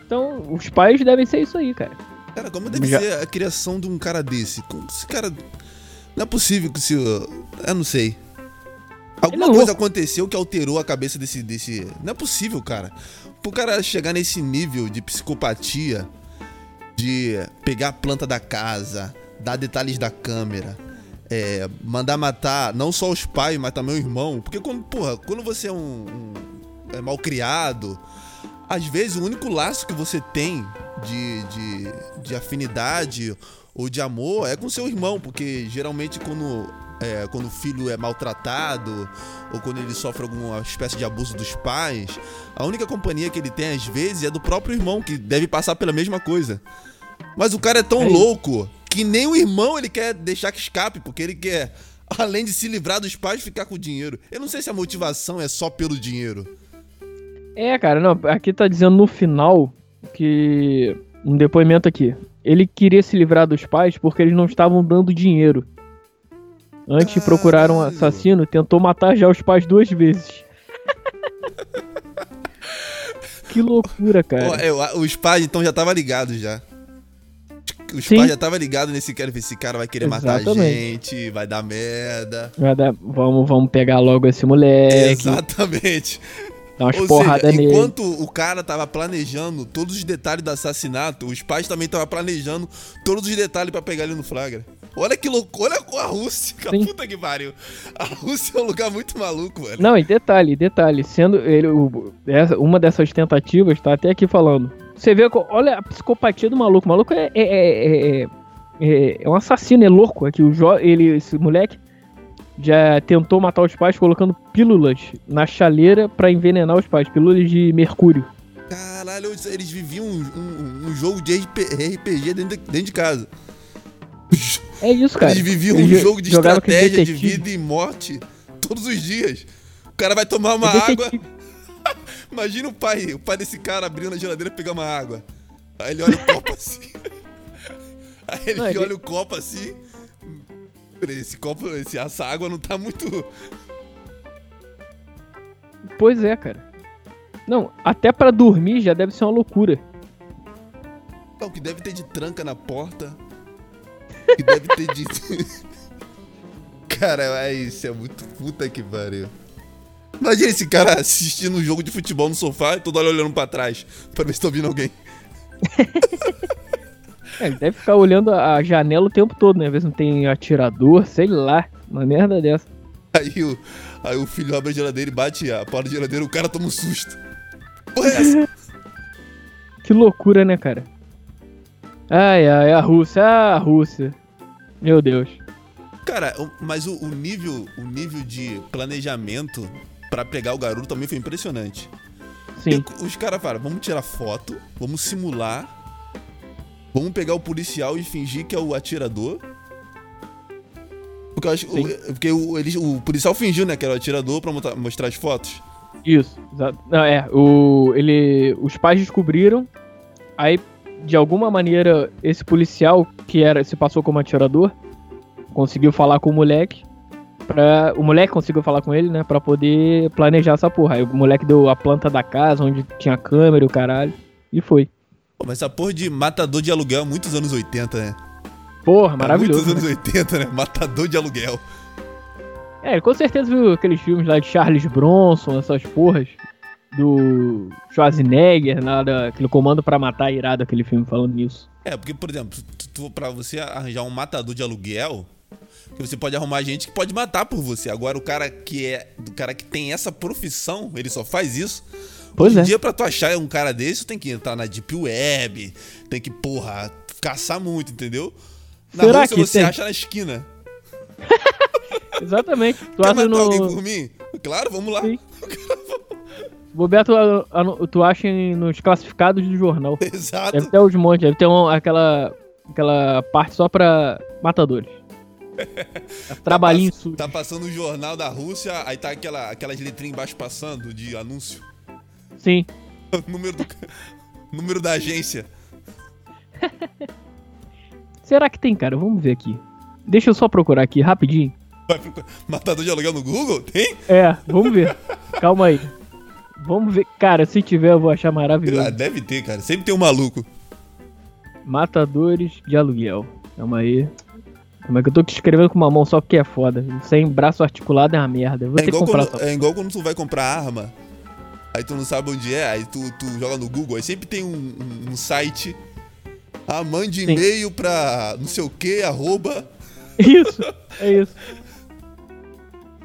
Speaker 2: Então, os pais devem ser isso aí, cara.
Speaker 3: Cara, como deve
Speaker 2: Já-
Speaker 3: ser a criação de um cara desse? Como esse cara. Não é possível que se. Eu não sei. Alguma
Speaker 2: é
Speaker 3: coisa aconteceu que alterou a cabeça desse, desse. Não é possível, cara. Pro cara chegar nesse nível de psicopatia, de pegar a planta da casa, dar detalhes da câmera, é, mandar matar não só os pais, mas também o irmão. Porque quando, porra, quando você é um. um- é mal criado. Às vezes, o único laço que você tem de, de, de afinidade ou de amor é com seu irmão, porque geralmente quando, é, quando o filho é maltratado ou quando ele sofre alguma espécie de abuso dos pais, a única companhia que ele tem às vezes é do próprio irmão, que deve passar pela mesma coisa. Mas o cara é tão é louco que nem o irmão ele quer deixar que escape, porque ele quer, além de se livrar dos pais, ficar com o dinheiro. Eu não sei se a motivação é só pelo dinheiro.
Speaker 2: É, cara, não, aqui tá dizendo no final que. Um depoimento aqui. Ele queria se livrar dos pais porque eles não estavam dando dinheiro. Antes de procurar um assassino, tentou matar já os pais duas vezes. *laughs* que loucura, cara.
Speaker 3: é, os pais então já estavam ligados já. Os Sim. pais já estavam ligados nesse cara. Esse cara vai querer Exatamente. matar a gente, vai dar merda.
Speaker 2: Vai dar, vamos, vamos pegar logo esse moleque.
Speaker 3: Exatamente.
Speaker 2: Dá umas porradas nele.
Speaker 3: Enquanto o cara tava planejando todos os detalhes do assassinato, os pais também estavam planejando todos os detalhes para pegar ele no flagra. Olha que loucura com a Rússia. Sim. Puta que pariu. A Rússia é um lugar muito maluco, velho.
Speaker 2: Não, e detalhe, detalhe. Sendo ele, o, essa, uma dessas tentativas, tá até aqui falando. Você vê, olha a psicopatia do maluco. O maluco é, é, é, é, é um assassino, é louco. Aqui, o jo, ele, esse moleque já tentou matar os pais colocando pílulas na chaleira para envenenar os pais, pílulas de mercúrio.
Speaker 3: Caralho, eles viviam um, um, um jogo de RPG dentro de, dentro de casa.
Speaker 2: É isso, cara.
Speaker 3: Eles viviam eles um jogo de estratégia de vida e morte todos os dias. O cara vai tomar uma água. *laughs* Imagina o pai, o pai desse cara abrindo a geladeira e pegar uma água. Aí ele olha o copo assim. *laughs* Aí ele Não, olha ele... o copo assim. Esse copo, esse, essa água não tá muito.
Speaker 2: Pois é, cara. Não, até para dormir já deve ser uma loucura.
Speaker 3: O que deve ter de tranca na porta. Que deve ter de. *laughs* cara, é isso, é muito puta que pariu. Imagina esse cara assistindo um jogo de futebol no sofá e toda hora olhando pra trás pra ver se tá ouvindo alguém. *laughs*
Speaker 2: É, ele deve ficar olhando a janela o tempo todo, né? Às vezes não tem atirador, sei lá. Uma merda dessa.
Speaker 3: Aí o, aí o filho abre a geladeira e bate a porta da geladeira o cara toma um susto. Porra é essa? *laughs*
Speaker 2: que loucura, né, cara? Ai, ai, a Rússia, a Rússia. Meu Deus.
Speaker 3: Cara, mas o, o nível, o nível de planejamento para pegar o garoto também foi impressionante.
Speaker 2: Sim.
Speaker 3: os caras falaram, vamos tirar foto, vamos simular Vamos pegar o policial e fingir que é o atirador. Porque, eu acho, o, porque o, ele, o policial fingiu, né, que era o atirador pra mostrar as fotos.
Speaker 2: Isso, exato. Não, é, o, ele, os pais descobriram, aí, de alguma maneira, esse policial, que era se passou como atirador, conseguiu falar com o moleque, pra, o moleque conseguiu falar com ele, né, pra poder planejar essa porra. Aí o moleque deu a planta da casa, onde tinha câmera e o caralho, e foi.
Speaker 3: Pô, mas essa porra de matador de aluguel é muitos anos 80, né?
Speaker 2: Porra, maravilhoso.
Speaker 3: muitos anos 80, né? Matador de aluguel.
Speaker 2: É, com certeza viu aqueles filmes lá de Charles Bronson, essas porras. Do Schwarzenegger, nada, aquele comando para matar irado, aquele filme falando nisso.
Speaker 3: É, porque, por exemplo, tu, tu, pra você arranjar um matador de aluguel, você pode arrumar gente que pode matar por você. Agora, o cara que é. O cara que tem essa profissão, ele só faz isso. Pois Hoje é. dia, pra tu achar um cara desse, tu tem que entrar na Deep Web, tem que, porra, caçar muito, entendeu? Na Será Rússia que você tem? acha na esquina. *laughs*
Speaker 2: Exatamente.
Speaker 3: Tu Quer matar no... alguém por mim? Claro, vamos lá. *laughs*
Speaker 2: Bobeto, tu, acha nos classificados do jornal.
Speaker 3: Exato.
Speaker 2: Deve ter os montes, deve ter um, aquela, aquela parte só pra matadores. *laughs* Trabalhinho tá,
Speaker 3: sujo. Tá passando o jornal da Rússia, aí tá aquela, aquelas letrinhas embaixo passando de anúncio.
Speaker 2: Sim. *laughs*
Speaker 3: número, do, número da agência. *laughs*
Speaker 2: Será que tem, cara? Vamos ver aqui. Deixa eu só procurar aqui rapidinho.
Speaker 3: Vai procurar. Matador de aluguel no Google? Tem?
Speaker 2: É, vamos ver. Calma aí. Vamos ver. Cara, se tiver, eu vou achar maravilhoso.
Speaker 3: Ah, deve ter, cara. Sempre tem um maluco.
Speaker 2: Matadores de aluguel. Calma aí. Como é que eu tô escrevendo com uma mão só porque é foda? Sem braço articulado é uma merda. é, igual
Speaker 3: quando, é igual quando tu vai comprar arma aí tu não sabe onde é, aí tu, tu joga no Google, aí sempre tem um, um, um site. Ah, mande e-mail pra não sei o que, arroba. *laughs*
Speaker 2: Isso, é isso.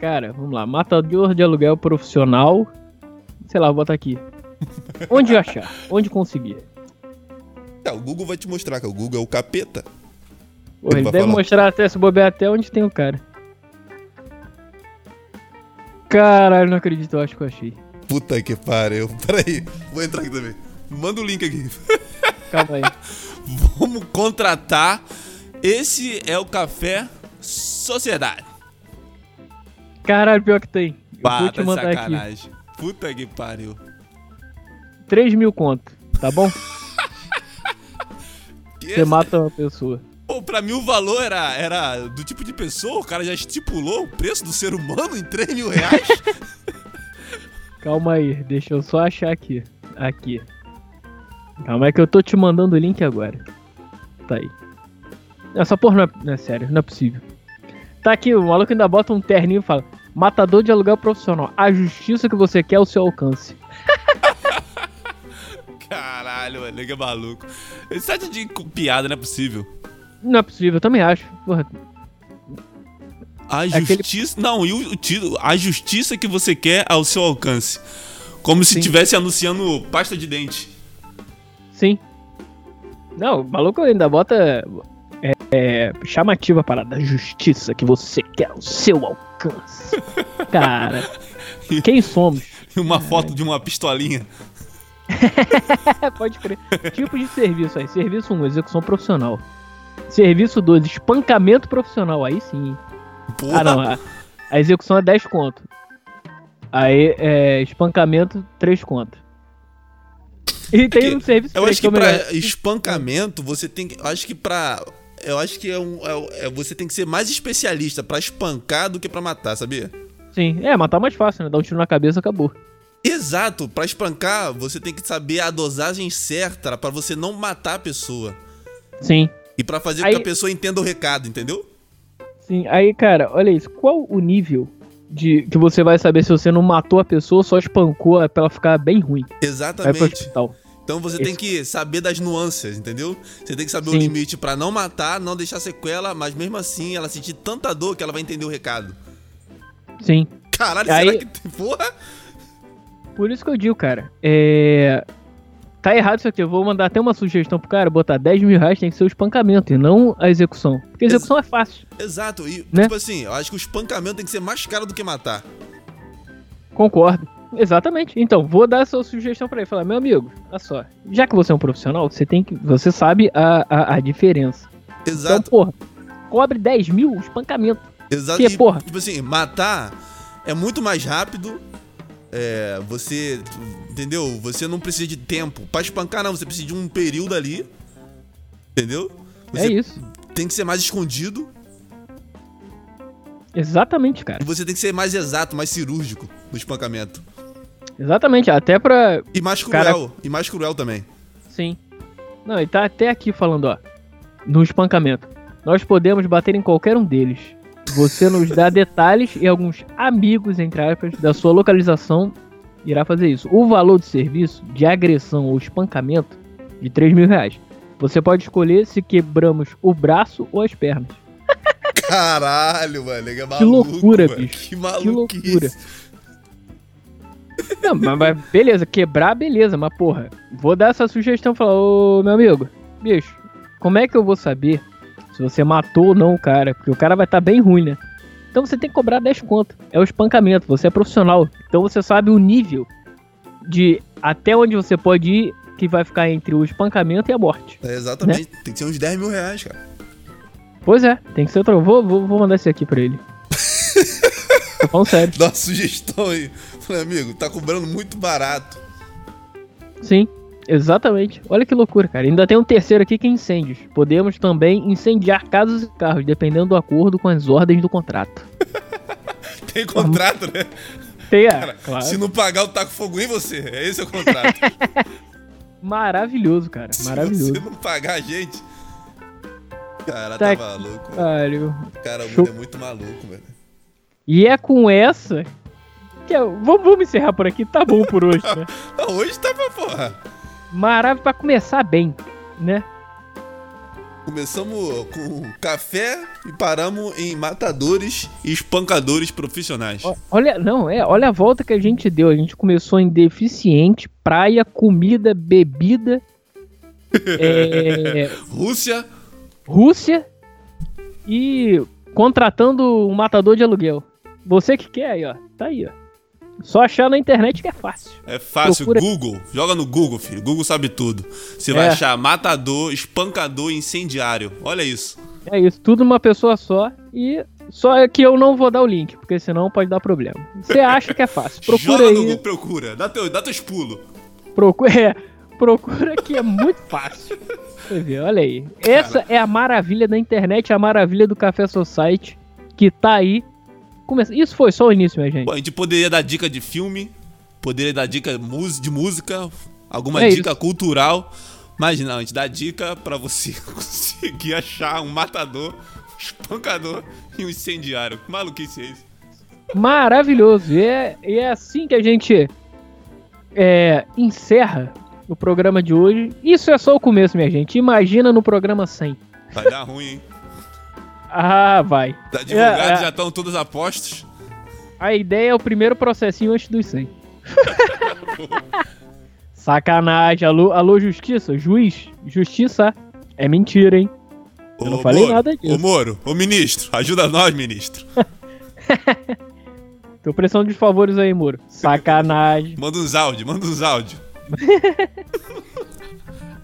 Speaker 2: Cara, vamos lá. Matador de aluguel profissional. sei lá, vou botar aqui. Onde achar? Onde conseguir?
Speaker 3: É, o Google vai te mostrar que o Google é o capeta.
Speaker 2: Porra, ele deve falar. mostrar até se bobear até onde tem o cara. Caralho, não acredito, eu acho que eu achei.
Speaker 3: Puta que pariu. Peraí, vou entrar aqui também. Manda o link aqui.
Speaker 2: Calma aí. *laughs*
Speaker 3: Vamos contratar. Esse é o Café Sociedade.
Speaker 2: Caralho, pior que tem.
Speaker 3: Eu vou te mandar sacanagem. aqui. Puta que pariu.
Speaker 2: 3 mil conto, tá bom? *laughs* Você mata uma pessoa.
Speaker 3: Pô, pra mim o valor era, era do tipo de pessoa, o cara já estipulou o preço do ser humano em 3 mil reais. *laughs*
Speaker 2: Calma aí, deixa eu só achar aqui. Aqui. Calma aí que eu tô te mandando o link agora. Tá aí. Essa porra não é, não é sério, não é possível. Tá aqui, o maluco ainda bota um terninho e fala: Matador de aluguel profissional. A justiça que você quer é o seu alcance. *laughs*
Speaker 3: Caralho, mano, que é maluco. Esse site de piada não é possível.
Speaker 2: Não é possível, eu também acho. Porra.
Speaker 3: A justiça. Aquele... Não, e o título. A justiça que você quer ao seu alcance. Como se estivesse anunciando pasta de dente.
Speaker 2: Sim. Não, o maluco ainda bota. É, é, chamativa a parada. Justiça que você quer ao seu alcance. *laughs* Cara. quem somos? *laughs*
Speaker 3: E uma foto de uma pistolinha. *laughs*
Speaker 2: Pode crer. Tipo de serviço aí. Serviço 1, execução profissional. Serviço 2, espancamento profissional. Aí sim. Porra. Ah, não. A, a, execução é 10 conto. Aí, é, espancamento, 3 conto. E tem um serviço
Speaker 3: Eu acho que pra espancamento, você tem que. Acho que pra. Eu acho que é um. É, é, você tem que ser mais especialista pra espancar do que pra matar, sabia?
Speaker 2: Sim, é, matar é mais fácil, né? Dar um tiro na cabeça acabou.
Speaker 3: Exato, para espancar, você tem que saber a dosagem certa para você não matar a pessoa.
Speaker 2: Sim.
Speaker 3: E para fazer aí... com que a pessoa entenda o recado, entendeu?
Speaker 2: Sim, aí, cara, olha isso. Qual o nível de que você vai saber se você não matou a pessoa, só espancou pra ela ficar bem ruim?
Speaker 3: Exatamente. Então você Esse... tem que saber das nuances, entendeu? Você tem que saber Sim. o limite para não matar, não deixar sequela, mas mesmo assim ela sentir tanta dor que ela vai entender o recado.
Speaker 2: Sim.
Speaker 3: Caralho, aí... será que. Porra!
Speaker 2: Por isso que eu digo, cara. É. Tá errado isso aqui. Eu vou mandar até uma sugestão pro cara, botar 10 mil reais tem que ser o espancamento e não a execução. Porque a execução Ex é fácil.
Speaker 3: Exato. E, né? tipo assim, eu acho que o espancamento tem que ser mais caro do que matar.
Speaker 2: Concordo. Exatamente. Então, vou dar essa sugestão para ele. Falar, meu amigo, olha só. Já que você é um profissional, você tem que. Você sabe a, a, a diferença.
Speaker 3: Exato.
Speaker 2: Então, porra, cobre 10 mil espancamento.
Speaker 3: Exato. Porque, porra. Tipo assim, matar é muito mais rápido é, você. Entendeu? Você não precisa de tempo. Pra espancar, não. Você precisa de um período ali. Entendeu? Você
Speaker 2: é isso.
Speaker 3: Tem que ser mais escondido.
Speaker 2: Exatamente, cara.
Speaker 3: E você tem que ser mais exato, mais cirúrgico no espancamento.
Speaker 2: Exatamente, até pra.
Speaker 3: E mais cruel. Cara... E mais cruel também.
Speaker 2: Sim. Não, e tá até aqui falando, ó. No espancamento. Nós podemos bater em qualquer um deles. Você nos dá detalhes e alguns amigos, entre aspas, da sua localização irá fazer isso. O valor do serviço de agressão ou espancamento de 3 mil reais. Você pode escolher se quebramos o braço ou as pernas.
Speaker 3: Caralho, mano. É maluco,
Speaker 2: que loucura,
Speaker 3: mano.
Speaker 2: bicho.
Speaker 3: Que maluquice. Que loucura.
Speaker 2: Não, mas, mas, beleza, quebrar, beleza, mas porra, vou dar essa sugestão falar, ô meu amigo, bicho, como é que eu vou saber se você matou ou não o cara, porque o cara vai estar tá bem ruim, né? Então você tem que cobrar 10 conto. É o espancamento, você é profissional. Então você sabe o nível de até onde você pode ir que vai ficar entre o espancamento e a morte.
Speaker 3: É, exatamente. Né? Tem que ser uns 10 mil reais, cara.
Speaker 2: Pois é, tem que ser outro. Vou, vou, vou mandar esse aqui pra ele. *laughs* Tô falando sério.
Speaker 3: Dá uma sugestão aí. Falei, amigo, tá cobrando muito barato.
Speaker 2: Sim. Exatamente. Olha que loucura, cara. Ainda tem um terceiro aqui que é incêndios. Podemos também incendiar casas e carros, dependendo do acordo com as ordens do contrato. *laughs*
Speaker 3: tem contrato, né?
Speaker 2: Tem, é, cara, claro.
Speaker 3: Se não pagar, eu taco fogo em você. É esse o contrato. *laughs*
Speaker 2: Maravilhoso, cara. Maravilhoso. Se
Speaker 3: você não pagar a gente. Cara, tá, tá maluco.
Speaker 2: Velho.
Speaker 3: Cara, o mundo é muito maluco, velho.
Speaker 2: E é com essa. Que eu... vamos, vamos encerrar por aqui. Tá bom por hoje, *laughs* né?
Speaker 3: hoje tá pra porra
Speaker 2: maravilhoso para começar bem, né?
Speaker 3: Começamos com café e paramos em matadores e espancadores profissionais.
Speaker 2: Olha, não, é, olha a volta que a gente deu. A gente começou em deficiente, praia, comida, bebida, *laughs* é,
Speaker 3: Rússia,
Speaker 2: Rússia e contratando um matador de aluguel. Você que quer aí, ó. Tá aí, ó. Só achar na internet que é fácil.
Speaker 3: é fácil.
Speaker 2: Procura-
Speaker 3: Google, joga no Google, filho. Google sabe tudo. Você vai
Speaker 2: É.
Speaker 3: achar matador, espancador incendiário. Olha isso.
Speaker 2: É isso, tudo numa pessoa só. E só é que eu não vou dar o link, porque senão pode dar problema. Você acha que é fácil. *laughs* Procura
Speaker 3: joga no
Speaker 2: aí.
Speaker 3: Google, procura. Dá, teu, dá teus pulos.
Speaker 2: Procura, *laughs* é, procura que é muito fácil. Você vê, olha aí. Essa é a maravilha da internet, a maravilha do Café Society, que tá aí. Começa... Isso foi só o início, minha gente.
Speaker 3: A gente poderia dar dica de filme, poderia dar dica de música, alguma
Speaker 2: É
Speaker 3: dica
Speaker 2: isso.
Speaker 3: cultural. Mas não, a gente dá dica pra você *laughs* conseguir achar um matador, um espancador e um incendiário. Que maluquice é isso?
Speaker 2: Maravilhoso. E é, e é assim que a gente é, encerra o programa de hoje. Isso é só o começo, minha gente. Imagina no programa 100.
Speaker 3: Vai dar ruim, hein?
Speaker 2: Ah, vai.
Speaker 3: Tá divulgado,
Speaker 2: É, é.
Speaker 3: já estão todos apostos.
Speaker 2: A ideia é o primeiro processinho antes dos 100. *laughs* Sacanagem. Alô, alô, justiça? Juiz? Justiça? É mentira, hein? Eu não
Speaker 3: Ô,
Speaker 2: falei
Speaker 3: Moro,
Speaker 2: nada disso.
Speaker 3: Ô Moro, ô ministro, ajuda nós, ministro. *laughs*
Speaker 2: Tô prestando de favores aí, Muro. Sacanagem.
Speaker 3: Manda uns áudios, manda uns áudios. *laughs*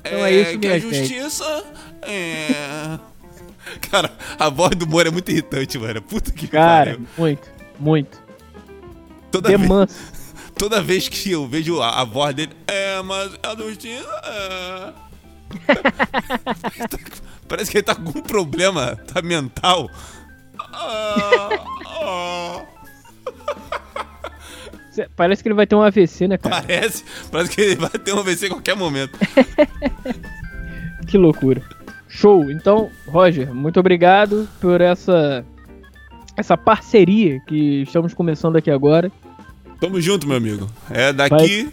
Speaker 2: Então é isso,
Speaker 3: que
Speaker 2: minha
Speaker 3: a
Speaker 2: gente.
Speaker 3: justiça é... Cara, a voz do Moro é muito irritante, mano. Puta que
Speaker 2: Cara,
Speaker 3: pariu.
Speaker 2: muito, muito.
Speaker 3: Toda vez, *laughs* toda vez que eu vejo a, a voz dele, é, mas a é... *laughs* Parece que ele tá com algum problema, tá mental. Ah, ah.
Speaker 2: Parece que ele vai ter um AVC, né, cara?
Speaker 3: Parece, parece que ele vai ter um AVC em qualquer momento. *laughs*
Speaker 2: Que loucura. Show. Então, Roger, muito obrigado por essa essa parceria que estamos começando aqui agora.
Speaker 3: Tamo junto, meu amigo. É daqui.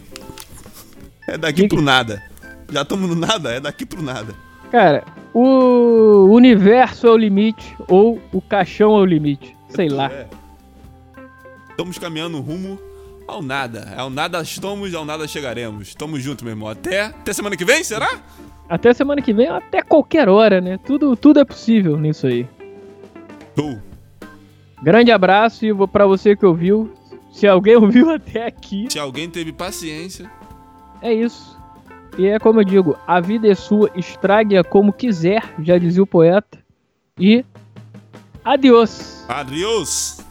Speaker 3: É daqui
Speaker 2: Diga.
Speaker 3: pro nada. Já estamos no nada, é daqui pro nada.
Speaker 2: Cara, o universo é o limite ou o caixão é o limite, sei lá.
Speaker 3: É. Estamos caminhando rumo ao nada. Ao nada estamos, ao nada chegaremos. Tamo junto, meu irmão. Até, até semana que vem, será?
Speaker 2: Até semana que vem, até qualquer hora, né? Tudo, tudo é possível nisso aí.
Speaker 3: Uh.
Speaker 2: Grande abraço e para você que ouviu. Se alguém *laughs* ouviu até aqui.
Speaker 3: Se alguém teve paciência.
Speaker 2: É isso. E é como eu digo, a vida é sua, estrague-a como quiser, já dizia o poeta. E adiós.
Speaker 3: Adiós.